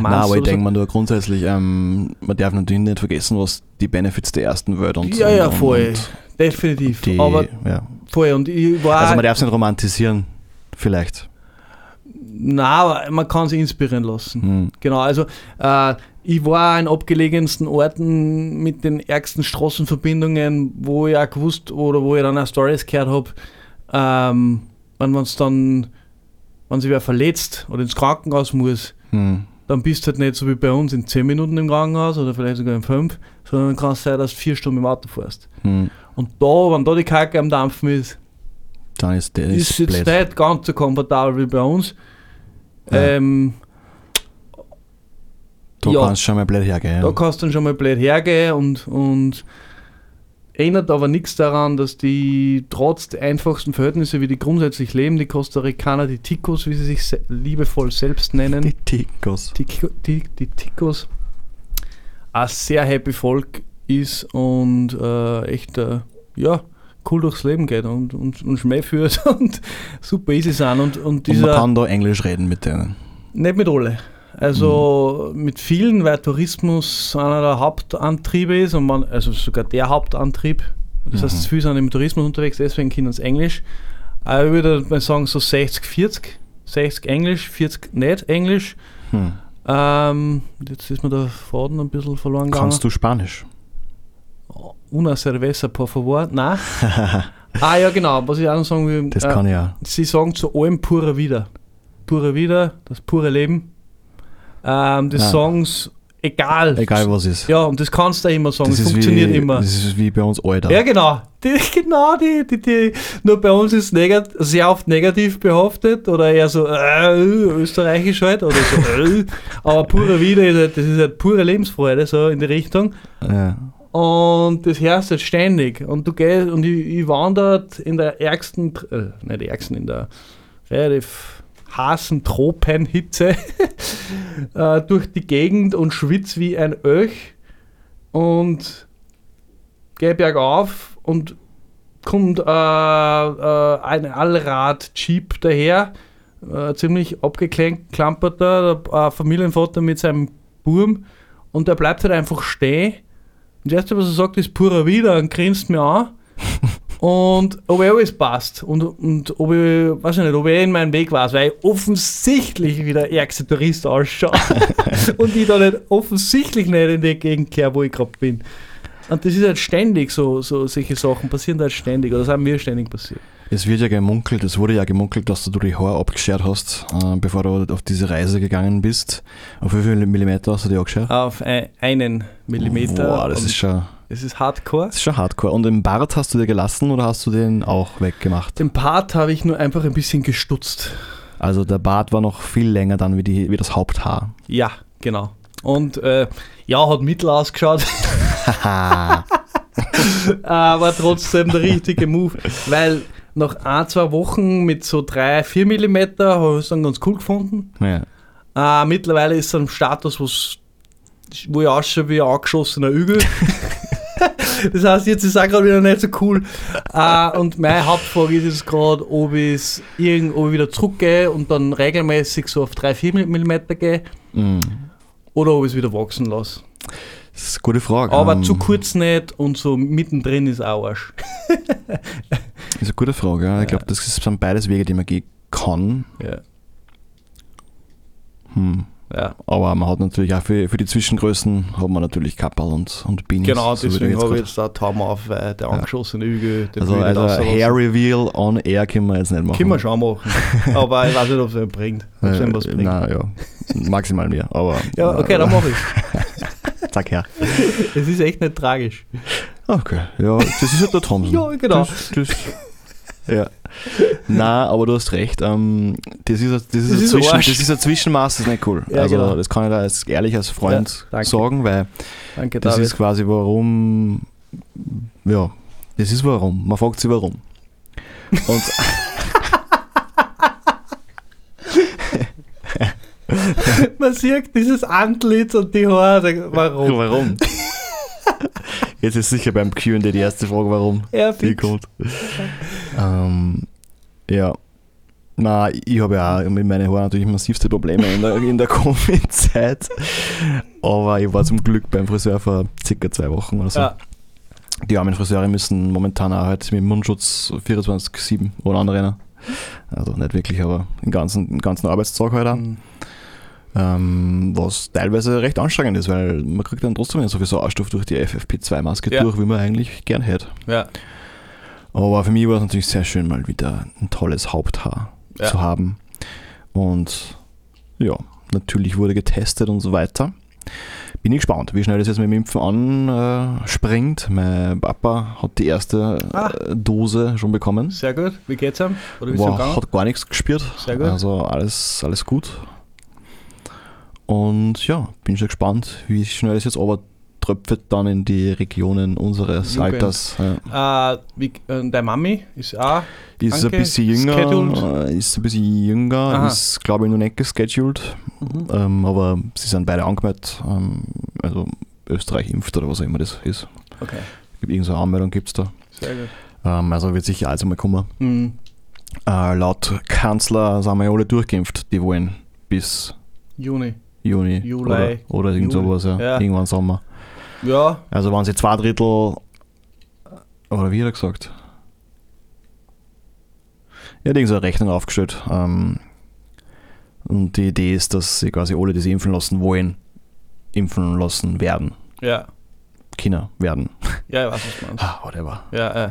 Nein, aber ich denke so. mal nur grundsätzlich, ähm, man darf natürlich nicht vergessen, was die Benefits der ersten Welt und Ja, ja, voll. Und Definitiv. die, aber ja. voll. Und ich war. Also man darf es nicht romantisieren, vielleicht. Nein, aber man kann sich inspirieren lassen. Hm. Genau, also äh, ich war in abgelegensten Orten mit den ärgsten Straßenverbindungen, wo ich auch gewusst oder wo ich dann auch Stories gehört habe, ähm, wenn man es dann, wenn sich wer verletzt oder ins Krankenhaus muss, Hm. dann bist du halt nicht so wie bei uns in 10 Minuten im Krankenhaus oder vielleicht sogar in 5, sondern dann kann es sein, dass du 4 Stunden im Auto fährst. Hm. Und da, wenn da die Kacke am Dampfen ist, Dann ist der ist ist jetzt blöd. nicht ganz so komfortabel wie bei uns. Ja. Ähm, Da ja. kannst du schon mal blöd hergehen. Da kannst du dann schon mal blöd hergehen und, und ändert aber nichts daran, dass die trotz der einfachsten Verhältnisse, wie die grundsätzlich leben, die Costa Ricaner, die Ticos, wie sie sich se liebevoll selbst nennen, Die Tikos. die, die, die Ticos, ein sehr happy Volk ist und äh, echt äh, ja, cool durchs Leben geht und, und, und Schmäh führt und super easy sind. Und, und Und dieser, man kann da Englisch reden mit denen. nicht mit alle. Also mit vielen, weil Tourismus einer der Hauptantriebe ist und man, also sogar der Hauptantrieb. Das heißt, viele sind im Tourismus unterwegs, deswegen können sie Englisch. Aber ich würde mal sagen, so 60, 40. 60 Englisch, 40 nicht Englisch. Hm. Ähm, jetzt ist mir der Faden ein bisschen verloren gegangen. Kannst du Spanisch? Una cerveza, por favor. Nein. ah ja, genau. Was ich auch noch sagen will. Das äh, kann ich auch. Sie sagen zu allem pure Wieder. Pure Wieder, das pure Leben. Ähm, die Ja. Songs, egal. Egal was ist. Ja, und das kannst du auch immer sagen. das Das funktioniert wie, immer. Das ist wie bei uns Alter. Ja, genau. Die, genau, die, die, die, nur bei uns ist es negat sehr oft negativ behaftet oder eher so äh, österreichisch halt oder so. Äh, aber pure Wieder ist halt, das ist halt pure Lebensfreude, so in die Richtung. Ja. Und das hörst du halt ständig. Und du gehst, und ich, ich wandert in der ärgsten, äh, nicht ärgsten, in der relativ heißen Tropenhitze äh, durch die Gegend und schwitz wie ein Öch und gehe bergauf und kommt äh, äh, ein Allrad-Jeep daher, äh, ziemlich abgeklamperter, der äh, Familienvater mit seinem Burm und der bleibt halt einfach stehen und das erste, was er sagt, ist purer Wieder und grinst mir an. und ob er alles passt. Und, und ob ich, weiß ich nicht, ob er in meinem Weg war, weil ich offensichtlich wie der ärgste Tourist ausschaue. und ich da nicht offensichtlich nicht in die Gegend kehre, wo ich gerade bin. Und das ist halt ständig so, so solche Sachen passieren halt ständig, oder das haben mir ständig passiert. Es wird ja gemunkelt, es wurde ja gemunkelt, dass du die Haare abgeschert hast, äh, bevor du auf diese Reise gegangen bist. Auf wie viele Millimeter hast du die angeschaut? Auf ein, einen Millimeter. Boah, das ist schon, das ist hardcore. das ist schon hardcore. Und den Bart hast du dir gelassen oder hast du den auch weggemacht? Den Part habe ich nur einfach ein bisschen gestutzt. Also der Bart war noch viel länger dann wie, die, wie das Haupthaar. Ja, genau. Und äh, ja, hat mittel ausgeschaut, Haha. aber trotzdem der richtige Move, weil nach ein, zwei Wochen mit so 3, 4 Millimeter habe ich es dann ganz cool gefunden. ja. Äh, mittlerweile ist es ein Status, wo's, wo ich ausschaue wie ein angeschossener Ügel. das heißt, jetzt ist es auch gerade wieder nicht so cool. Äh, und meine Hauptfrage ist jetzt gerade, ob, ich's irgend- ob ich wieder zurückgehe und dann regelmäßig so auf 3, 4 Millimeter gehe Mm. oder ob ich es wieder wachsen lasse. Das ist eine gute Frage. Aber Ähm, zu kurz nicht und so mittendrin ist auch Arsch. ist eine gute Frage. Ja. Ich glaube, das sind beides Wege, die man gehen kann. Ja. Hm. ja. Aber man hat natürlich auch für, für die Zwischengrößen hat man natürlich Kapperl und, und Beanies. Genau, so deswegen habe ich jetzt da Taum auf, weil der angeschossene den Also, also. Hair Reveal on Air können wir jetzt nicht machen. Können wir schon machen. Aber ich weiß nicht, ob es einen bringt. Ob es einem was Äh, bringt. na, ja. Maximal mehr. Aber, Ja, okay, dann mache ich Zack her. Es ist echt nicht tragisch. Okay, ja, das ist halt der Thompson. Ja, genau. Das, das, ja. Na, aber du hast recht. Ähm, das, ist, ein- das, ist Das ist Zwischen, das ist ein Zwischenmaß, das ist nicht cool. Ja, also genau. das kann ich da als ehrlich als Freund Ja, sagen, weil Danke, das David. ist quasi warum. Ja, das ist warum. Man fragt sich warum. Und Man sieht dieses Antlitz und die Haare. Warum? warum? Jetzt ist sicher beim QA die erste Frage, warum. Ja, Die kommt. ähm, ja. Na, ich habe ja auch mit meinen Haaren natürlich massivste Probleme in der, in der Covid-Zeit. Aber ich war zum Glück beim Friseur vor circa zwei Wochen oder so. Ja, Die armen Friseure müssen momentan auch halt mit Mundschutz 24-7 oder anrennen. Also nicht wirklich, aber den ganzen, den ganzen Arbeitstag halt auch. Mhm. Ähm, was teilweise recht anstrengend ist, weil man kriegt dann trotzdem nicht so viel Sauerstoff durch die FFP2-Maske Ja. durch, wie man eigentlich gern hätte. ja. Aber für mich war es natürlich sehr schön, mal wieder ein tolles Haupthaar Ja. zu haben. Und ja, Natürlich wurde getestet und so weiter. Bin ich gespannt, wie schnell das jetzt mit dem Impfen anspringt. mein Papa hat die erste Ah. äh, Dose schon bekommen. Sehr gut. Wie geht's ihm? Oder wie gegangen? hat gar nichts gespürt. Sehr gut. Also alles, alles gut. Und ja, bin schon gespannt, wie schnell es jetzt aber tröpfelt dann in die Regionen unseres Jugend. Alters. Ja. Äh, wie, äh, deine Mami ist auch. Ist ein bisschen jünger, Scheduled? äh, ist ein bisschen jünger, Aha. ist glaube ich noch nicht gescheduled, ähm, aber sie sind beide angemeldet. Ähm, also Österreich impft oder was auch immer das ist. Okay, Gibt irgendeine Anmeldung gibt es da. sehr gut. Ähm, also wird sicher alles einmal kommen. Mhm. Äh, laut Kanzler sind wir ja alle durchgeimpft, die wollen bis Juni. Juni Juli. oder, oder irgend Juli. sowas, ja. Ja. Irgendwann Sommer. Ja, Also waren sie zwei Drittel, oder wie hat er gesagt? Er hat irgend so eine Rechnung aufgestellt. Ähm, und die Idee ist, dass sie quasi alle, die sie impfen lassen wollen, impfen lassen werden. ja. Kinder werden. Ja, ich weiß, was du meinst. Ah, whatever. Ja, äh.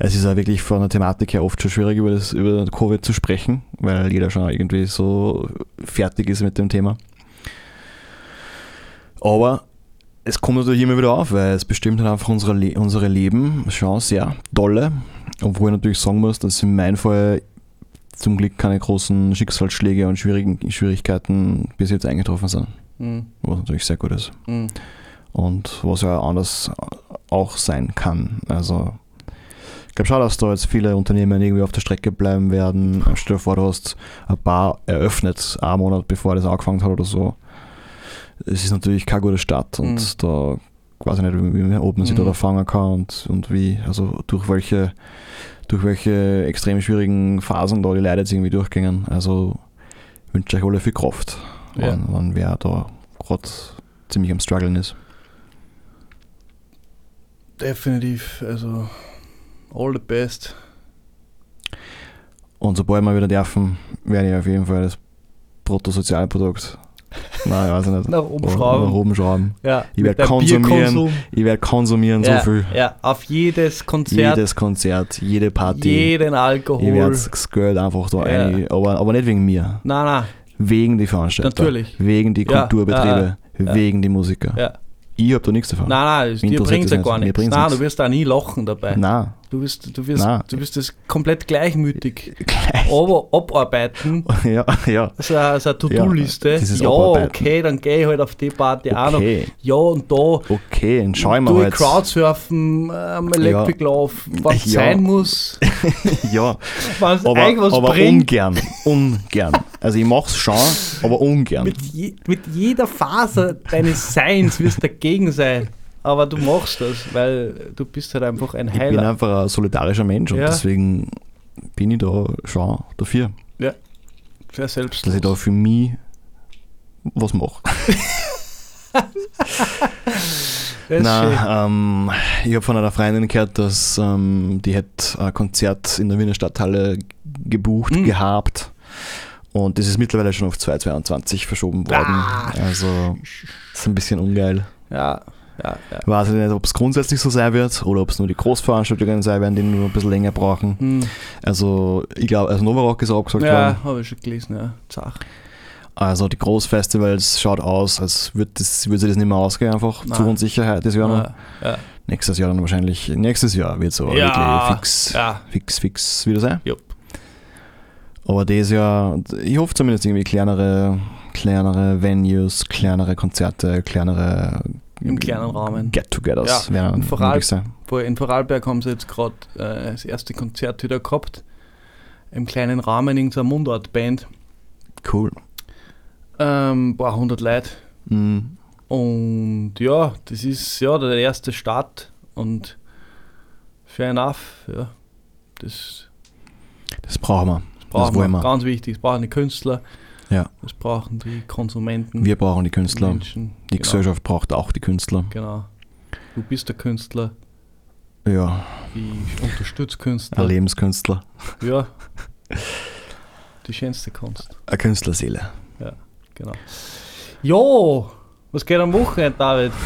Es ist ja wirklich von der Thematik her oft schon schwierig, über, das, über Covid zu sprechen, weil jeder schon irgendwie so fertig ist mit dem Thema. Aber es kommt natürlich immer wieder auf, weil es bestimmt halt einfach unsere, Le unsere Leben schon sehr dolle. Obwohl ich natürlich sagen muss, dass in meinem Fall zum Glück keine großen Schicksalsschläge und schwierigen Schwierigkeiten bis jetzt eingetroffen sind. Mhm. Was natürlich sehr gut ist Mhm. und was ja anders auch sein kann. Also ich glaube schon, dass da jetzt viele Unternehmen irgendwie auf der Strecke bleiben werden. Stell dir vor, du hast ein Bar eröffnet, einen Monat bevor das angefangen hat oder so. Es ist natürlich keine gute Stadt und Mhm. da weiß ich nicht, wie, wie, ob man sich Mhm. da fangen kann und, und wie, also durch welche, durch welche extrem schwierigen Phasen da die Leute jetzt irgendwie durchgängen. Also ich wünsche euch alle viel Kraft, Ja. wenn, wenn wer da gerade ziemlich am struggeln ist. Definitiv. Also, all the best. Und sobald wir wieder dürfen, werde ich auf jeden Fall das Bruttosozialprodukt, nein, ich weiß nicht, Nach oben nach schrauben. oben schrauben. Ja, Ich mit werd der konsumieren. Ich werde konsumieren ja, so viel. Ja, auf jedes Konzert, Jedes Konzert, jede Party. jeden ich Alkohol. werde das Geld einfach da Ja. rein, aber, aber nicht wegen mir, Nein, nein, wegen die Veranstalter, Natürlich. wegen die Kulturbetriebe, ja. wegen die Musiker. ja. Ich habe da nichts davon. Nein, nein, es- dir bringt das ja gar nichts. Nein, nichts. du wirst da nie lachen dabei. Nein. Du wirst, du wirst, Nein. du wirst das komplett gleichmütig Gleich. aber abarbeiten. Ja, ja. Das ist eine, so eine To-Do-Liste. Ja, Ja, okay, dann gehe ich halt auf die Party auch noch. Okay, Ja, und da okay, dann schauen wir ich halt. Crowdsurfen, ähm, Electric Love, was Ja. sein muss, Ja, was aber, irgendwas aber bringt. ungern. Ungern. Also ich mach's schon, aber ungern. Mit, je, mit jeder Faser deines Seins wirst du dagegen sein. Aber du machst das, weil du bist halt einfach ein Ich bin Heiler. einfach ein solidarischer Mensch und Ja. deswegen bin ich da schon dafür, Sehr selbst. dass ich da für mich was mache. Nein, ähm, ich habe von einer Freundin gehört, dass ähm, die hätte ein Konzert in der Wiener Stadthalle gebucht Mhm. gehabt. Und das ist mittlerweile schon auf 2022 verschoben worden. Ah. Also ist ein bisschen ungeil. Ja, ja, ja. Ich weiß nicht, ob es grundsätzlich so sein wird oder ob es nur die Großveranstaltungen sein werden, die nur ein bisschen länger brauchen. Hm. Also ich glaube, also Novarock ist auch abgesagt worden. Ja, habe ich schon gelesen, ja. Zach. Also die Großfestivals schaut aus, als würde das, würde sich das nicht mehr ausgehen, einfach Nein. zu Unsicherheit das Jahr noch. Ja, ja. Nächstes Jahr dann wahrscheinlich, nächstes Jahr wird es aber Ja, wirklich fix, ja. fix, fix wieder sein. Jupp. Aber dieses Jahr, ich hoffe zumindest irgendwie kleinere, kleinere Venues, kleinere Konzerte, kleinere Im kleinen Rahmen. Get-togethers Ja, werden und vor allem- möglich sein. Vor- In Vorarlberg haben sie jetzt gerade äh, das erste Konzert wieder gehabt. Im kleinen Rahmen irgendeiner Mundartband. Cool. Ähm, paar hundert Leute. Mhm. Und ja, das ist ja der erste Start und fair enough, ja. Das Das brauchen wir. brauchen wollen wir. wir. Ganz wichtig. Das brauchen die Künstler. Ja. Das brauchen die Konsumenten. Wir brauchen die Künstler. Menschen. Die genau, Gesellschaft braucht auch die Künstler. Genau. Du bist der Künstler. Ja, Ich unterstütze Künstler. ein Lebenskünstler. Ja. Die schönste Kunst. Eine Künstlerseele. Genau. Jo, was geht am Wochenende, David?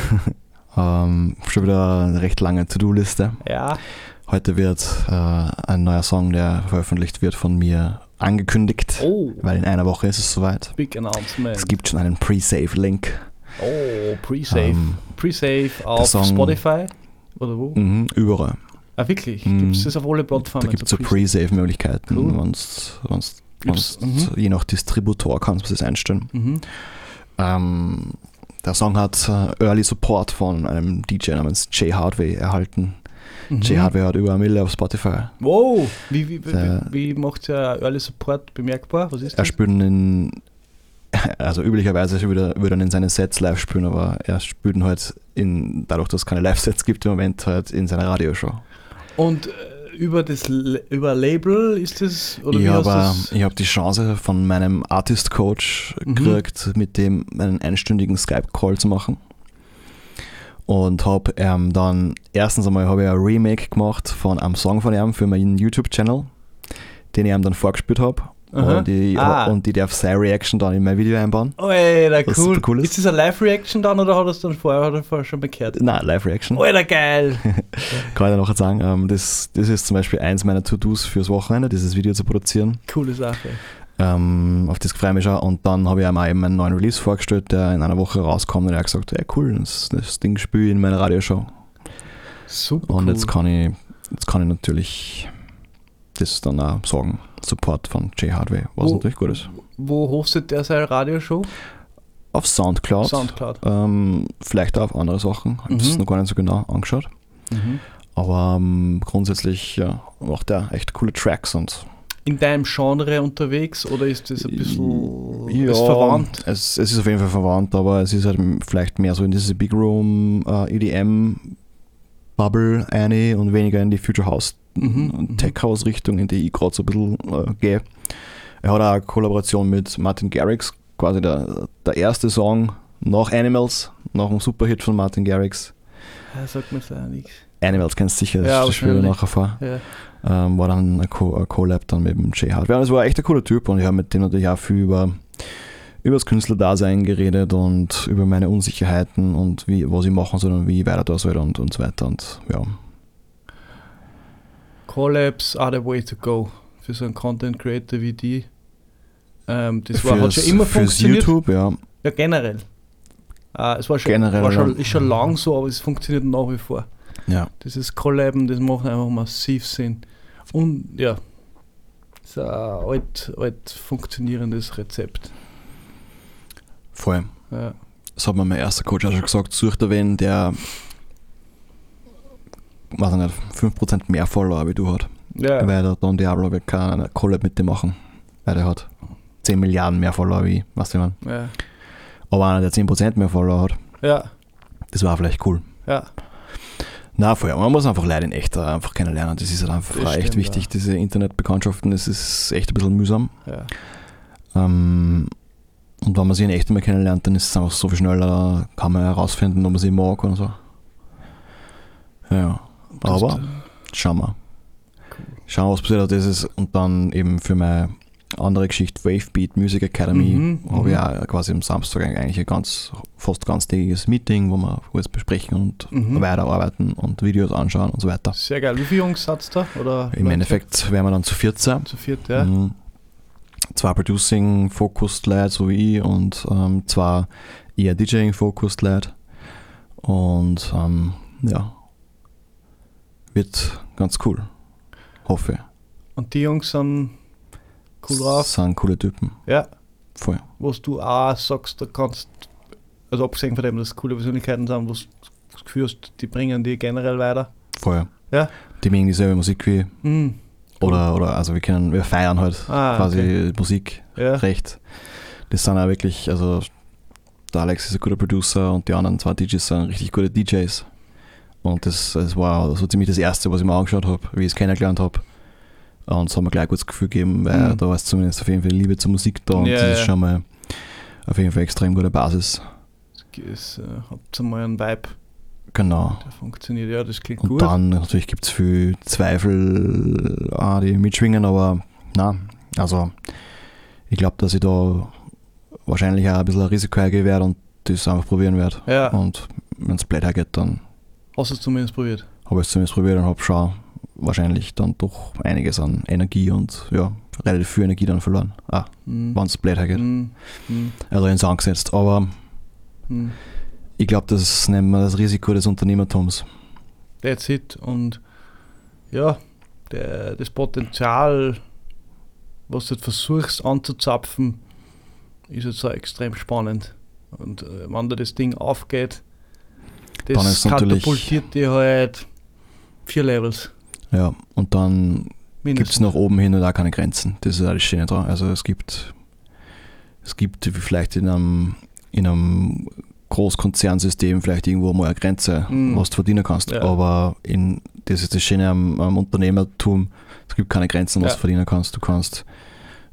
Ähm, schon wieder eine recht lange To-Do-Liste. Ja. Heute wird äh, ein neuer Song, der veröffentlicht wird, von mir angekündigt, Oh, weil in einer Woche ist es soweit. big announcement. Es gibt schon einen Pre-Save-Link. oh, Pre-Save. Ähm, Pre-Save auf Song- Spotify? Oder wo? mhm, überall. Ah, wirklich? Mhm. Gibt es das auf alle Plattformen? Da gibt es so Pre-Save? Pre-Save-Möglichkeiten. Cool. Wenn's- wenn's- wenn's- mhm. Je nach Distributor kannst du das einstellen. Mhm. Ähm, der Song hat äh, Early Support von einem DJ namens Jay Hardway erhalten. Mhm. Hat über eine Mille auf Spotify. Wow, wie, wie, Der- wie, wie macht ja Early Support bemerkbar? Was ist Er das? spielt in, also üblicherweise würde, würde er in seine Sets live spielen, aber er spielt ihn halt in, dadurch, dass es keine Live-Sets gibt im Moment, halt in seiner Radioshow. Und äh, über das über Label ist das oder ich habe hab die Chance von meinem Artist-Coach Mhm. gekriegt, mit dem einen einstündigen Skype-Call zu machen. Und habe ähm, dann, erstens einmal habe ich ein Remake gemacht von einem Song von ihm für meinen YouTube-Channel, den ich ihm dann vorgespielt habe. Und, ich, Ah. und die darf seine Reaction dann in mein Video einbauen. Oh, Alter, cool. cool ist. ist das eine Live-Reaction dann oder hat er es dann vorher, hat er vorher schon bekehrt? Nein, Live-Reaction. Alter, geil. Kann ich dir noch sagen. Ähm, das, das ist zum Beispiel eins meiner To-Dos fürs Wochenende, dieses Video zu produzieren. Coole Sache. Ähm, auf das freue ich mich schon. Und dann habe ich ihm auch eben einen neuen Release vorgestellt, der in einer Woche rauskommt. Und er hat gesagt, ey cool, das, das Ding spiele ich in meiner Radioshow. Super Und cool. jetzt, kann ich, jetzt kann ich natürlich das dann auch sagen. Support von Jay Hardway, was Wo- natürlich gut ist. Wo hostet der seine Radioshow? Auf Soundcloud. Soundcloud. Ähm, vielleicht auch auf andere Sachen. Ich habe das Mhm. noch gar nicht so genau angeschaut. Mhm. Aber ähm, grundsätzlich ja, macht er echt coole Tracks und In deinem Genre unterwegs oder ist das ein bisschen Ja, verwandt? Es, es ist auf jeden Fall verwandt, aber es ist halt vielleicht mehr so in diese Big Room äh, EDM Bubble eine und weniger in die Future House Mhm, und mhm. Tech House Richtung, in die ich gerade so ein bisschen äh, gehe. Er hat auch eine Kollaboration mit Martin Garrix, quasi der, der erste Song nach Animals, nach dem Superhit von Martin Garrix. Ja, sagt mir auch nichts. Animals kennst du sicher, Ja, das spiele ich wahrscheinlich. nachher vor. Ja. Ähm, war dann ein, Co ein Collab dann mit dem Jay Hardware. Und es war echt ein cooler Typ und ich habe mit dem natürlich auch viel über, über das Künstlerdasein geredet und über meine Unsicherheiten und wie, was ich machen soll und wie ich weiter da soll und, und so weiter. Und ja, Collabs are the way to go für so einen Content Creator wie die. Ähm, das war, hat schon immer fürs funktioniert. YouTube, ja. Ja, generell. Äh, es war schon, Generell, war schon, ja. ist schon lang so, aber es funktioniert nach wie vor. ja. Dieses Collaben, das macht einfach massiv Sinn. Und ja, ist ein alt, alt funktionierendes Rezept. Voll. Ja. Das hat mir mein erster Coach auch schon gesagt, such dir wen, der weiß ich nicht, 5% mehr Follower wie du hat. Ja. Weil der Don Diablo wird keine Collab mit dir machen. Weil der hat 10 Milliarden mehr Follower wie, was du ich meine. Ja. Aber einer, der 10% mehr Follower hat, Ja. das war vielleicht cool. Ja. Na, vorher, man muss einfach Leute in echt einfach kennenlernen. Das ist halt einfach Das echt stimmt, wichtig, ja. diese Internetbekanntschaften. Das ist echt ein bisschen mühsam. ja. Ähm, und wenn man sie in echt mal kennenlernt, dann ist es einfach so viel schneller, kann man herausfinden, ob man sie mag oder so. Ja, aber schauen wir. Schauen wir, was passiert. Das ist, und dann eben für meine andere Geschichte, Wavebeat Music Academy, Mhm, habe ich mhm. auch quasi am Samstag eigentlich ein ganz, fast ganztägiges Meeting, wo wir alles besprechen und Mhm. weiterarbeiten und Videos anschauen und so weiter. Sehr geil. Wie viele Jungs hat's da? Oder Im? Endeffekt wären wir dann zu 14. Zu viert, ja. Mhm. Zwei Producing-Focused Leute, so wie ich, und ähm, zwei eher DJing-Focused Leute. Und ähm, ja, wird ganz cool. Hoffe. Und die Jungs sind cool drauf. Sind coole Typen. Ja. Voll. Was du auch sagst, da kannst, also abgesehen von dem, dass es coole Persönlichkeiten sind, wo du hast, die bringen die generell weiter. Voll. Ja. Die mögen dieselbe Musik wie, Mhm. oder, oder also wir können, wir feiern halt Ah, quasi okay. Musik Ja. recht. Das sind auch wirklich, also der Alex ist ein guter Producer und die anderen zwei DJs sind richtig gute DJs. Und das, das war so ziemlich das Erste, was ich mir angeschaut habe, wie ich es kennengelernt habe. Und es hat mir gleich ein gutes Gefühl gegeben, weil Mhm. da ist zumindest auf jeden Fall Liebe zur Musik da und Ja, das ist schon mal auf jeden Fall extrem gute Basis. Es äh, habt einmal einen Vibe, Genau. der funktioniert. Ja, das klingt Und gut. dann natürlich gibt es viel Zweifel, ah, die mitschwingen, aber na, also ich glaube, dass ich da wahrscheinlich auch ein bisschen ein Risiko eingehen werde und das einfach probieren werde. ja, Und wenn es blöd hergeht, dann hast du es zumindest probiert. habe ich es zumindest probiert und habe schon wahrscheinlich dann doch einiges an Energie und ja, relativ viel Energie dann verloren. Ah, Mhm. wenn es blöd hergeht. Mhm. Mhm. Also ins angesetzt. Aber Mhm. ich glaube, das nennen wir das Risiko des Unternehmertums. That's it. Und ja, der, das Potenzial, was du versuchst anzuzapfen, ist jetzt auch extrem spannend. Und äh, wenn da das Ding aufgeht, Dann das katapultiert dir halt vier Levels. Ja, und dann gibt es nach oben hin und auch keine Grenzen. Das ist alles Schöne dran. Also es gibt, es gibt vielleicht in einem, in einem Großkonzernsystem vielleicht irgendwo mal eine Grenze, Mhm. was du verdienen kannst. Ja. Aber in, das ist das Schöne am, am Unternehmertum. Es gibt keine Grenzen, was Ja. du verdienen kannst. Du kannst,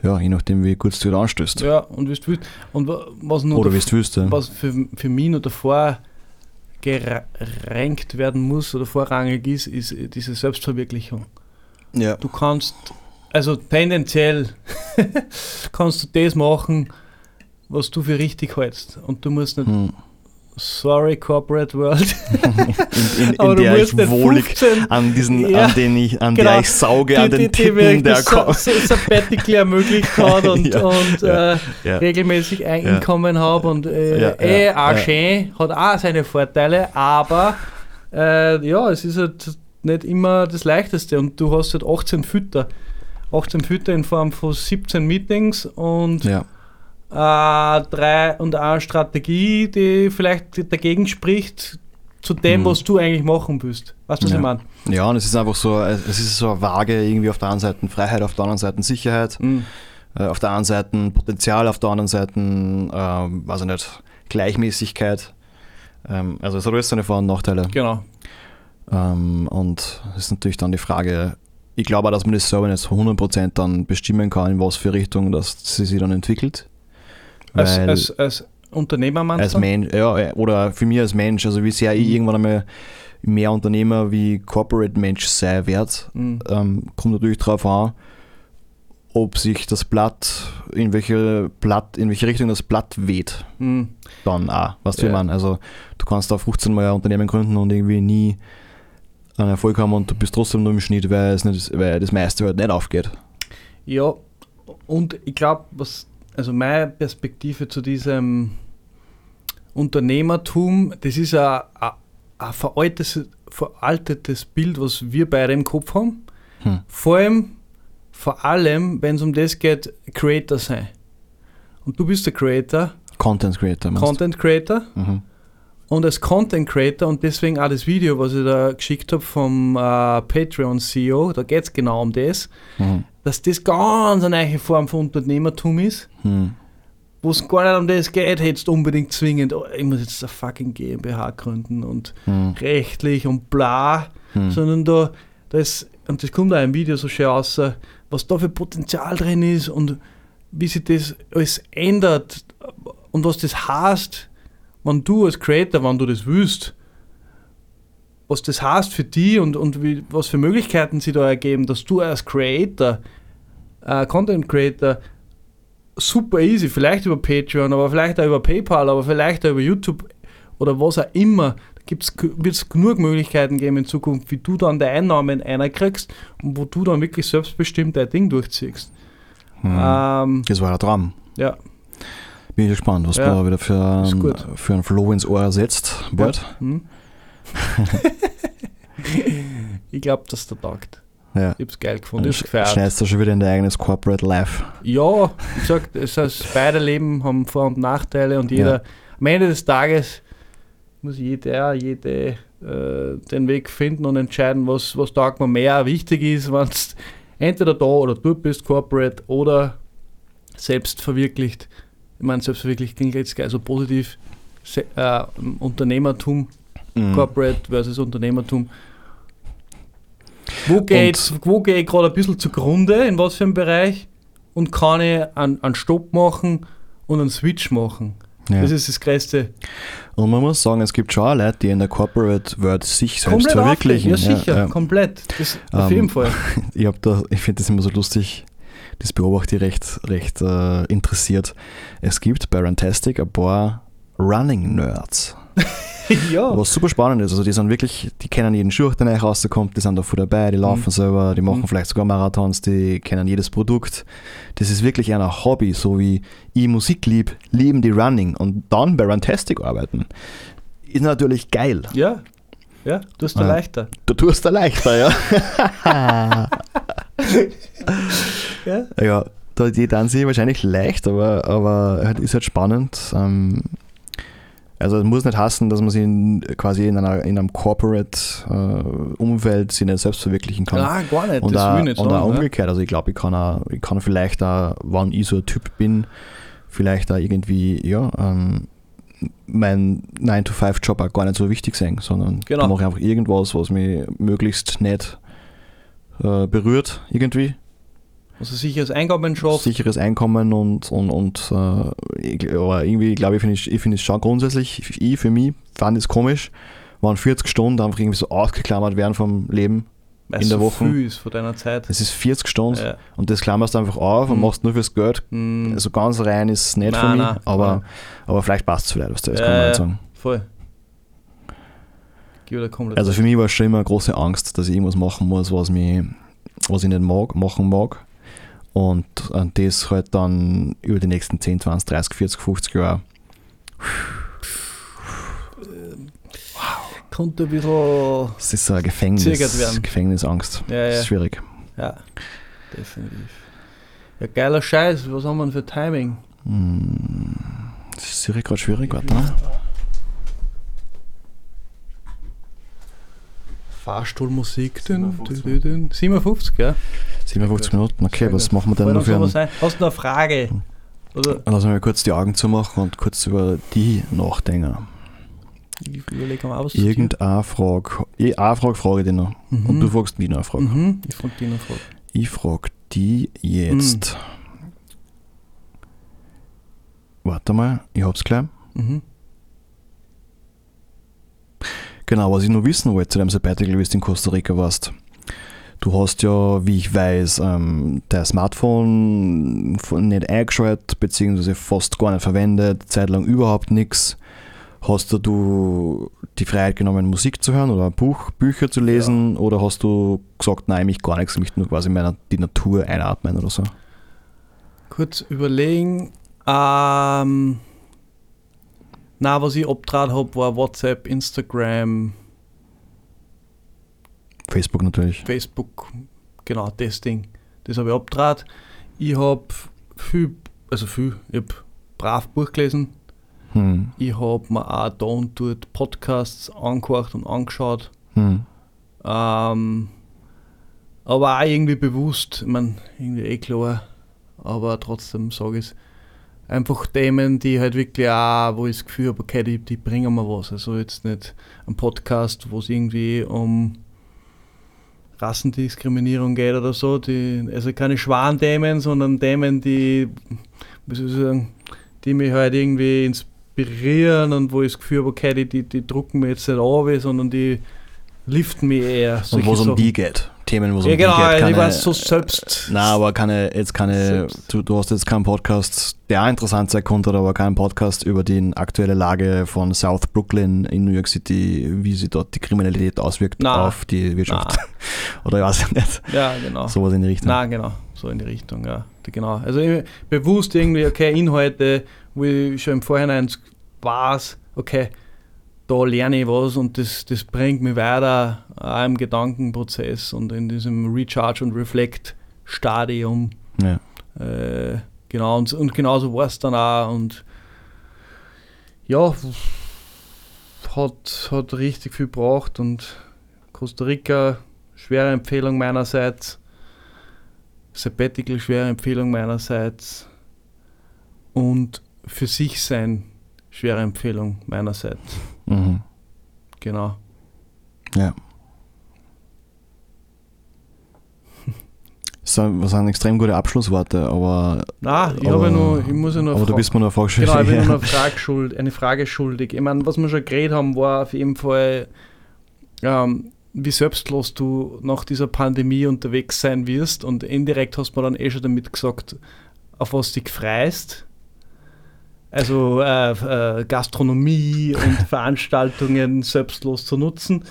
ja, je nachdem, wie gut du wieder anstößt. Ja, und wie du willst. Und wa- was nur Oder wie du willst. Ja. was für, für mich noch davor gerankt werden muss oder vorrangig ist, ist diese Selbstverwirklichung. ja. Du kannst, also tendenziell kannst du das machen, was du für richtig hältst. Und du musst nicht, Hm. Sorry Corporate World, In, in, in aber du der ich wohlig 15 an diesen, Ja, an den ich, an genau. der ich sauge, an den Tippen, der das kommt. Sa- Sa- Sabbatical ermöglicht hat und, Ja, und ja, äh, regelmäßig ein. Einkommen habe und äh, eh auch schön, hat auch seine Vorteile, aber äh, ja, es ist halt nicht immer das Leichteste und du hast halt 18 Fütter. 18 Fütter in Form von 17 Meetings und. Äh, drei und eine Strategie, die vielleicht dagegen spricht zu dem, Mhm. was du eigentlich machen willst. Weißt du, was Ja. ich meine? Ja, und es ist einfach so, es ist so eine Waage irgendwie auf der einen Seite Freiheit, auf der anderen Seite Sicherheit, Mhm. äh, auf der einen Seite Potenzial, auf der anderen Seite, ähm, weiß ich nicht, Gleichmäßigkeit. Ähm, also es hat alles seine Vor- und Nachteile. Genau. Ähm, und es ist natürlich dann die Frage, ich glaube auch, dass man das selber nicht zu 100% dann bestimmen kann, in was für Richtung das sie sich dann entwickelt. Als, als, als Unternehmer meinst als? Mensch, ja, oder für mich als Mensch, also wie sehr ich Mhm. irgendwann einmal mehr Unternehmer wie Corporate Mensch sein werde, Mhm. ähm, kommt natürlich darauf an, ob sich das Blatt, in welche Blatt, in welche Richtung das Blatt weht, Mhm. dann auch, was du Ja. meine. Also du kannst da 15 Mal ein Unternehmen gründen und irgendwie nie einen Erfolg haben und du bist trotzdem nur im Schnitt, weil, es nicht, weil das meiste halt nicht aufgeht. Ja, und ich glaube, was, also meine Perspektive zu diesem Unternehmertum, das ist ein, ein, ein veraltetes, veraltetes Bild, was wir beide im Kopf haben. Hm. Vor allem, vor allem, wenn es um das geht, Creator sein. Und du bist der Creator, Content Creator. meinst du? Content Creator. Mhm. Und als Content Creator und deswegen auch das Video, was ich da geschickt habe vom äh, Patreon CEO, da geht es genau um das, Mhm. Dass das ganz eine neue Form von Unternehmertum ist, Mhm. wo es gar nicht um das geht, hättest du unbedingt zwingend, oh, ich muss jetzt eine fucking GmbH gründen und Mhm. rechtlich und bla, Mhm. sondern da, da ist, und das kommt auch im Video so schön raus, was da für Potenzial drin ist und wie sich das alles ändert und was das heißt, wenn du als Creator, wenn du das willst, was das heißt für die und, und wie, was für Möglichkeiten sie da ergeben, dass du als Creator, äh, Content Creator, super easy, vielleicht über Patreon, aber vielleicht auch über PayPal, aber vielleicht auch über YouTube oder was auch immer, wird es genug Möglichkeiten geben in Zukunft, wie du dann deine Einnahmen einkriegst und wo du dann wirklich selbstbestimmt dein Ding durchziehst. Mhm. Ähm, Das war der Traum. ja, Bin ich gespannt, was Ja, du da wieder für, gut. für ein Flow ins Ohr setzt. Bald. hm? ich glaube, dass der taugt. Ja. Ich hab's geil gefunden, ich gefeiert. Schneidest du schon wieder in dein eigenes Corporate Life. Ja, ich sag, das heißt, beide Leben haben Vor- und Nachteile und jeder, Ja. am Ende des Tages muss jeder, jede äh, den Weg finden und entscheiden, was, was taugt mir mehr wichtig ist, wenn es entweder da oder dort bist, Corporate oder selbst verwirklicht. Ich meine, selbst verwirklicht klingt jetzt geil, so positiv. Se äh, Unternehmertum, Mhm. Corporate versus Unternehmertum. Wo geht wo geh ich gerade ein bisschen zugrunde, in was für einem Bereich? Und kann ich einen, einen Stopp machen und einen Switch machen? Ja. Das ist das Größte. Und man muss sagen, es gibt schon auch Leute, die in der Corporate World sich selbst Komplett verwirklichen. aufgehen. Ja, sicher, Ja, ja. komplett. Das, auf Ähm, jeden Fall. Ich, da- ich finde das immer so lustig. Das beobachte ich recht, recht äh, interessiert. Es gibt bei Rantastic ein paar Running Nerds. ja. Was super spannend ist. Also die sind wirklich, die kennen jeden Schuh, der neu rauskommt, die sind da voll dabei, die laufen Mhm. selber, die machen Mhm. vielleicht sogar Marathons, die kennen jedes Produkt. Das ist wirklich ein Hobby, so wie ich Musik lieb, lieben die Running und dann bei Runtastic arbeiten. Ist natürlich geil. Ja. Ja, du hast da Ja. leichter. Du tust da leichter, ja. Ja. ja, da, die dann sie wahrscheinlich leicht, aber, aber halt ist halt spannend. Ähm, also es muss nicht hassen, dass man sich in, quasi in, einer, in einem Corporate-Umfeld sich nicht selbst verwirklichen kann. Ah, gar nicht. und das auch, will ich nicht und auch ne? umgekehrt. Also ich glaube, ich kann, auch, ich kann vielleicht auch, wann ich so ein Typ bin, vielleicht auch irgendwie, ja, ähm, mein 9-to-5-Job auch gar nicht so wichtig sein, sondern Genau. da mache ich einfach irgendwas, was mich möglichst nicht äh, berührt irgendwie. Also sicheres Einkommen schafft. Sicheres Einkommen und, und, und äh, aber irgendwie glaube ich, finde ich, ich finde es schon grundsätzlich, ich für mich fand es komisch, waren 40 Stunden einfach irgendwie so ausgeklammert werden vom Leben. weil in es der so Woche. viel ist von deiner Zeit. Es ist 40 Stunden Ja. und das klammerst du einfach auf und Mhm. machst nur fürs Geld. Mm, Also ganz rein ist es nicht Nein, für mich, nein, aber, nein. aber vielleicht passt es vielleicht, was du das Ja, kann man nicht sagen. voll. Also für mich war es schon immer eine große Angst, dass ich irgendwas machen muss, was, mich, was ich nicht mag, machen mag. Und das halt dann über die nächsten 10, 20, 30, 40, 50 Jahre. Konnte ein bisschen. Es ist so ein Gefängnis. Gefängnisangst. Ja, Das ja. ist schwierig. Ja, definitiv. Ja, geiler Scheiß. Was haben wir denn für Timing? Hm, Das ist gerade schwierig, warte mal. Fahrstuhlmusik. Dün, dün, dün, dün. 57, ja. 57 Minuten, okay, was machen wir denn noch für einen? Hast du noch eine Frage? Oder Lass mich mal kurz die Augen zumachen und kurz über die nachdenken. ich überlege mal aus. Irgendeine Frage. Eh, Eine Frage frage ich dich noch. Mhm. Und du fragst mich noch eine Frage. Mhm. Ich frage dich noch eine Frage. Ich frage die jetzt. Warte mal, ich hab's gleich. Mhm. Genau, was ich noch wissen wollte zu deinem Sabbatical, wie du in Costa Rica warst. Du hast ja, wie ich weiß, ähm, dein Smartphone nicht eingeschaltet, beziehungsweise fast gar nicht verwendet, zeitlang überhaupt nichts. Hast du- die Freiheit genommen, Musik zu hören oder ein Buch, Bücher zu lesen? Oder hast du gesagt, nein, mich gar nichts, ich möchte nur quasi meine, die Natur einatmen oder so? Kurz überlegen. Ähm, na, was ich abtrat habe, war WhatsApp, Instagram, Facebook natürlich. Facebook, genau, das Ding. Das habe ich abtrat. Ich habe viel, also viel, ich habe brav Buch gelesen. Hm. Ich habe mir auch da und dort Podcasts angehört und angeschaut. Hm. Ähm, aber auch irgendwie bewusst, ich meine, irgendwie eh klar, aber trotzdem sage ich es. Einfach Themen, die halt wirklich auch, wo ich das Gefühl habe, okay, die, die bringen mir was. Also jetzt nicht ein Podcast, wo es irgendwie um Rassendiskriminierung geht oder so. Die, also keine Schwanthemen, sondern Themen, die, wie soll ich sagen, die mich halt irgendwie inspirieren und wo ich das Gefühl habe, okay, die, die, die drucken mir jetzt nicht an, sondern die liften mich eher. Und wo es um die geht. Themen, wo es Ja, um genau, ich Keine, weiß so selbst. Nein, aber keine, jetzt keine, du, du hast jetzt keinen Podcast, der auch interessant sein konnte, aber keinen Podcast über die aktuelle Lage von South Brooklyn in New York City, wie sich dort die Kriminalität auswirkt Nein. auf die Wirtschaft. Oder ich weiß nicht. Ja, genau. Sowas in die Richtung. Nein, genau, so in die Richtung, ja. Genau. Also bewusst irgendwie, okay, Inhalte, ich schon im Vorhinein weiß, okay, da lerne ich was und das, das bringt mich weiter auch im Gedankenprozess und in diesem Recharge und Reflect-Stadium. Ja. Äh, genau, und, und genauso war es dann auch. Und ja, hat, hat richtig viel gebracht und Costa Rica, schwere Empfehlung meinerseits. Sabbatical, schwere Empfehlung meinerseits. Und für sich sein, schwere Empfehlung meinerseits. Mhm. Genau. ja. Das sind extrem gute Abschlussworte, aber, Na, ich, Aber- habe ja nur, ich muss ja noch aber du bist mir noch vorgestellt. Genau, ich bin nur eine Frage, schuld, eine Frage schuldig. Ich meine, was wir schon geredet haben, war auf jeden Fall, ähm, wie selbstlos du nach dieser Pandemie unterwegs sein wirst. Und indirekt hast du mir dann eh schon damit gesagt, auf was dich freust. Also äh, äh, Gastronomie und Veranstaltungen selbstlos zu nutzen.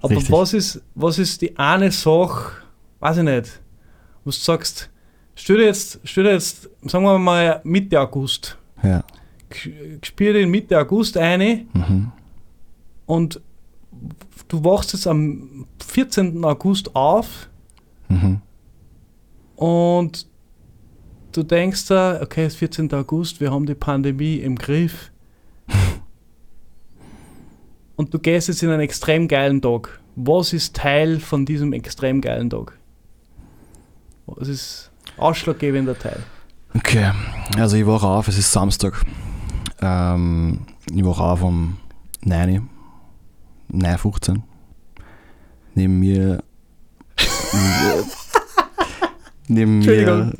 Aber Richtig. was ist, was ist die eine Sache, weiß ich nicht, wo du sagst, stell dir jetzt, stell dir jetzt, sagen wir mal Mitte August, Ja. spiele in Mitte August eine Mhm. und du wachst jetzt am 14. August auf Mhm. und du denkst da, okay, es ist 14. August, wir haben die Pandemie im Griff. und du gehst jetzt in einen extrem geilen Tag. Was ist Teil von diesem extrem geilen Tag? Was ist ausschlaggebender Teil? Okay, also ich wache auf, es ist Samstag. Ähm, ich wache auf um 9 Uhr, 9.15 Uhr. Neben mir. neben, mir Entschuldigung.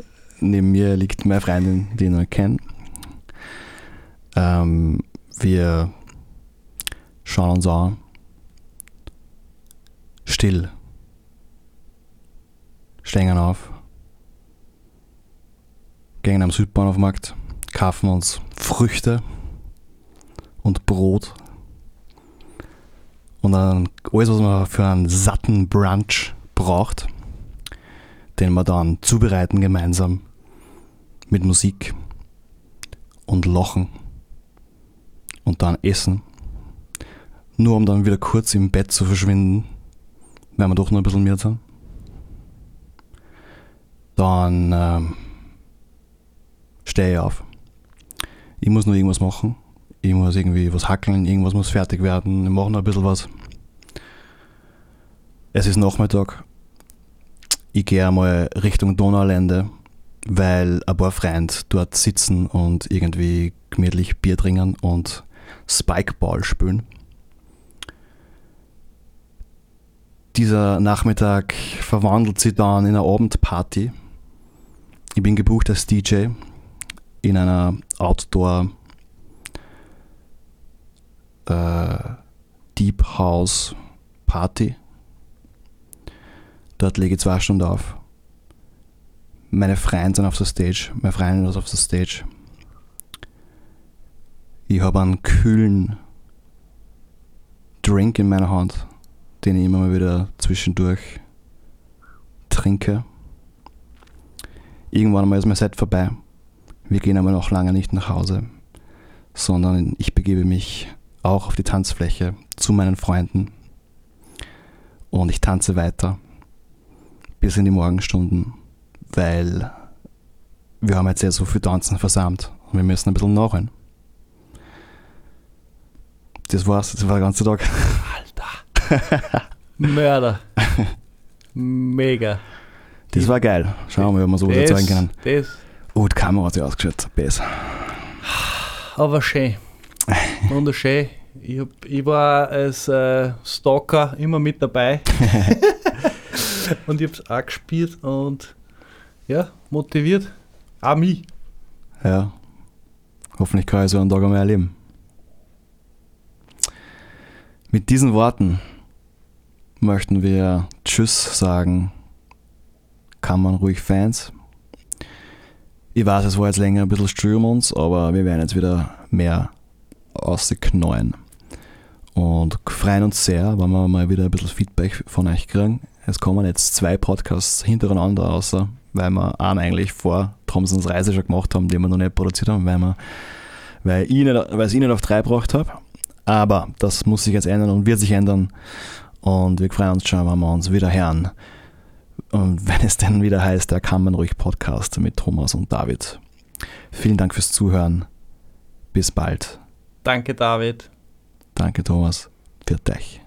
Neben mir liegt meine Freundin, die ich noch kenne. Ähm, wir schauen uns an. Still. Stehen auf gehen am Südbahnhofmarkt, kaufen uns Früchte und Brot und dann alles, was man für einen satten Brunch braucht, den wir dann zubereiten gemeinsam mit Musik und Lachen und dann essen, nur um dann wieder kurz im Bett zu verschwinden, weil wir doch noch ein bisschen mehr sind. Dann ähm, stehe ich auf. Ich muss noch irgendwas machen. Ich muss irgendwie was hackeln, irgendwas muss fertig werden. Ich mache noch ein bisschen was. Es ist Nachmittag. Ich gehe einmal Richtung Donaulände, weil ein paar Freunde dort sitzen und irgendwie gemütlich Bier trinken und Spikeball spielen. Dieser Nachmittag verwandelt sich dann in eine Abendparty. Ich bin gebucht als DJ in einer Outdoor äh, Deep House Party. Dort lege ich zwei Stunden auf. Meine Freunde sind auf der Stage, meine Freundin ist auf der Stage. Ich habe einen kühlen Drink in meiner Hand, den ich immer mal wieder zwischendurch trinke. Irgendwann einmal ist mein Set vorbei. Wir gehen aber noch lange nicht nach Hause, sondern ich begebe mich auch auf die Tanzfläche zu meinen Freunden und ich tanze weiter bis in die Morgenstunden, weil wir haben jetzt ja so viel Tanzen versammelt und wir müssen ein bisschen nachholen. Das war's, das war der ganze Tag. Alter. Mörder. Mega. Das war geil. Schauen wir mal, ob wir sowas erzeugen können. das, Oh, die Kamera hat sich ausgeschaut. Besser. aber schön. Wunderschön. Ich, hab, ich war als äh, Stalker immer mit dabei. und ich habe es auch gespielt und ja, motiviert. Auch mich. Ja. Hoffentlich kann ich so einen Tag einmal erleben. Mit diesen Worten möchten wir Tschüss sagen. Kann man ruhig Fans. Ich weiß, es war jetzt länger ein bisschen um uns, aber wir werden jetzt wieder mehr ausknallen. Und freuen uns sehr, wenn wir mal wieder ein bisschen Feedback von euch kriegen. Es kommen jetzt zwei Podcasts hintereinander außer, weil wir einen eigentlich vor Thompsons Reise schon gemacht haben, den wir noch nicht produziert haben, weil, wir, weil, ich nicht, weil ich ihn nicht auf drei gebracht habe. Aber das muss sich jetzt ändern und wird sich ändern. Und wir freuen uns schon, wenn wir uns wieder hören. Und wenn es dann wieder heißt, der kann man ruhig Podcast mit Thomas und David. Vielen Dank fürs Zuhören. Bis bald. Danke, David. Danke, Thomas. Für dich.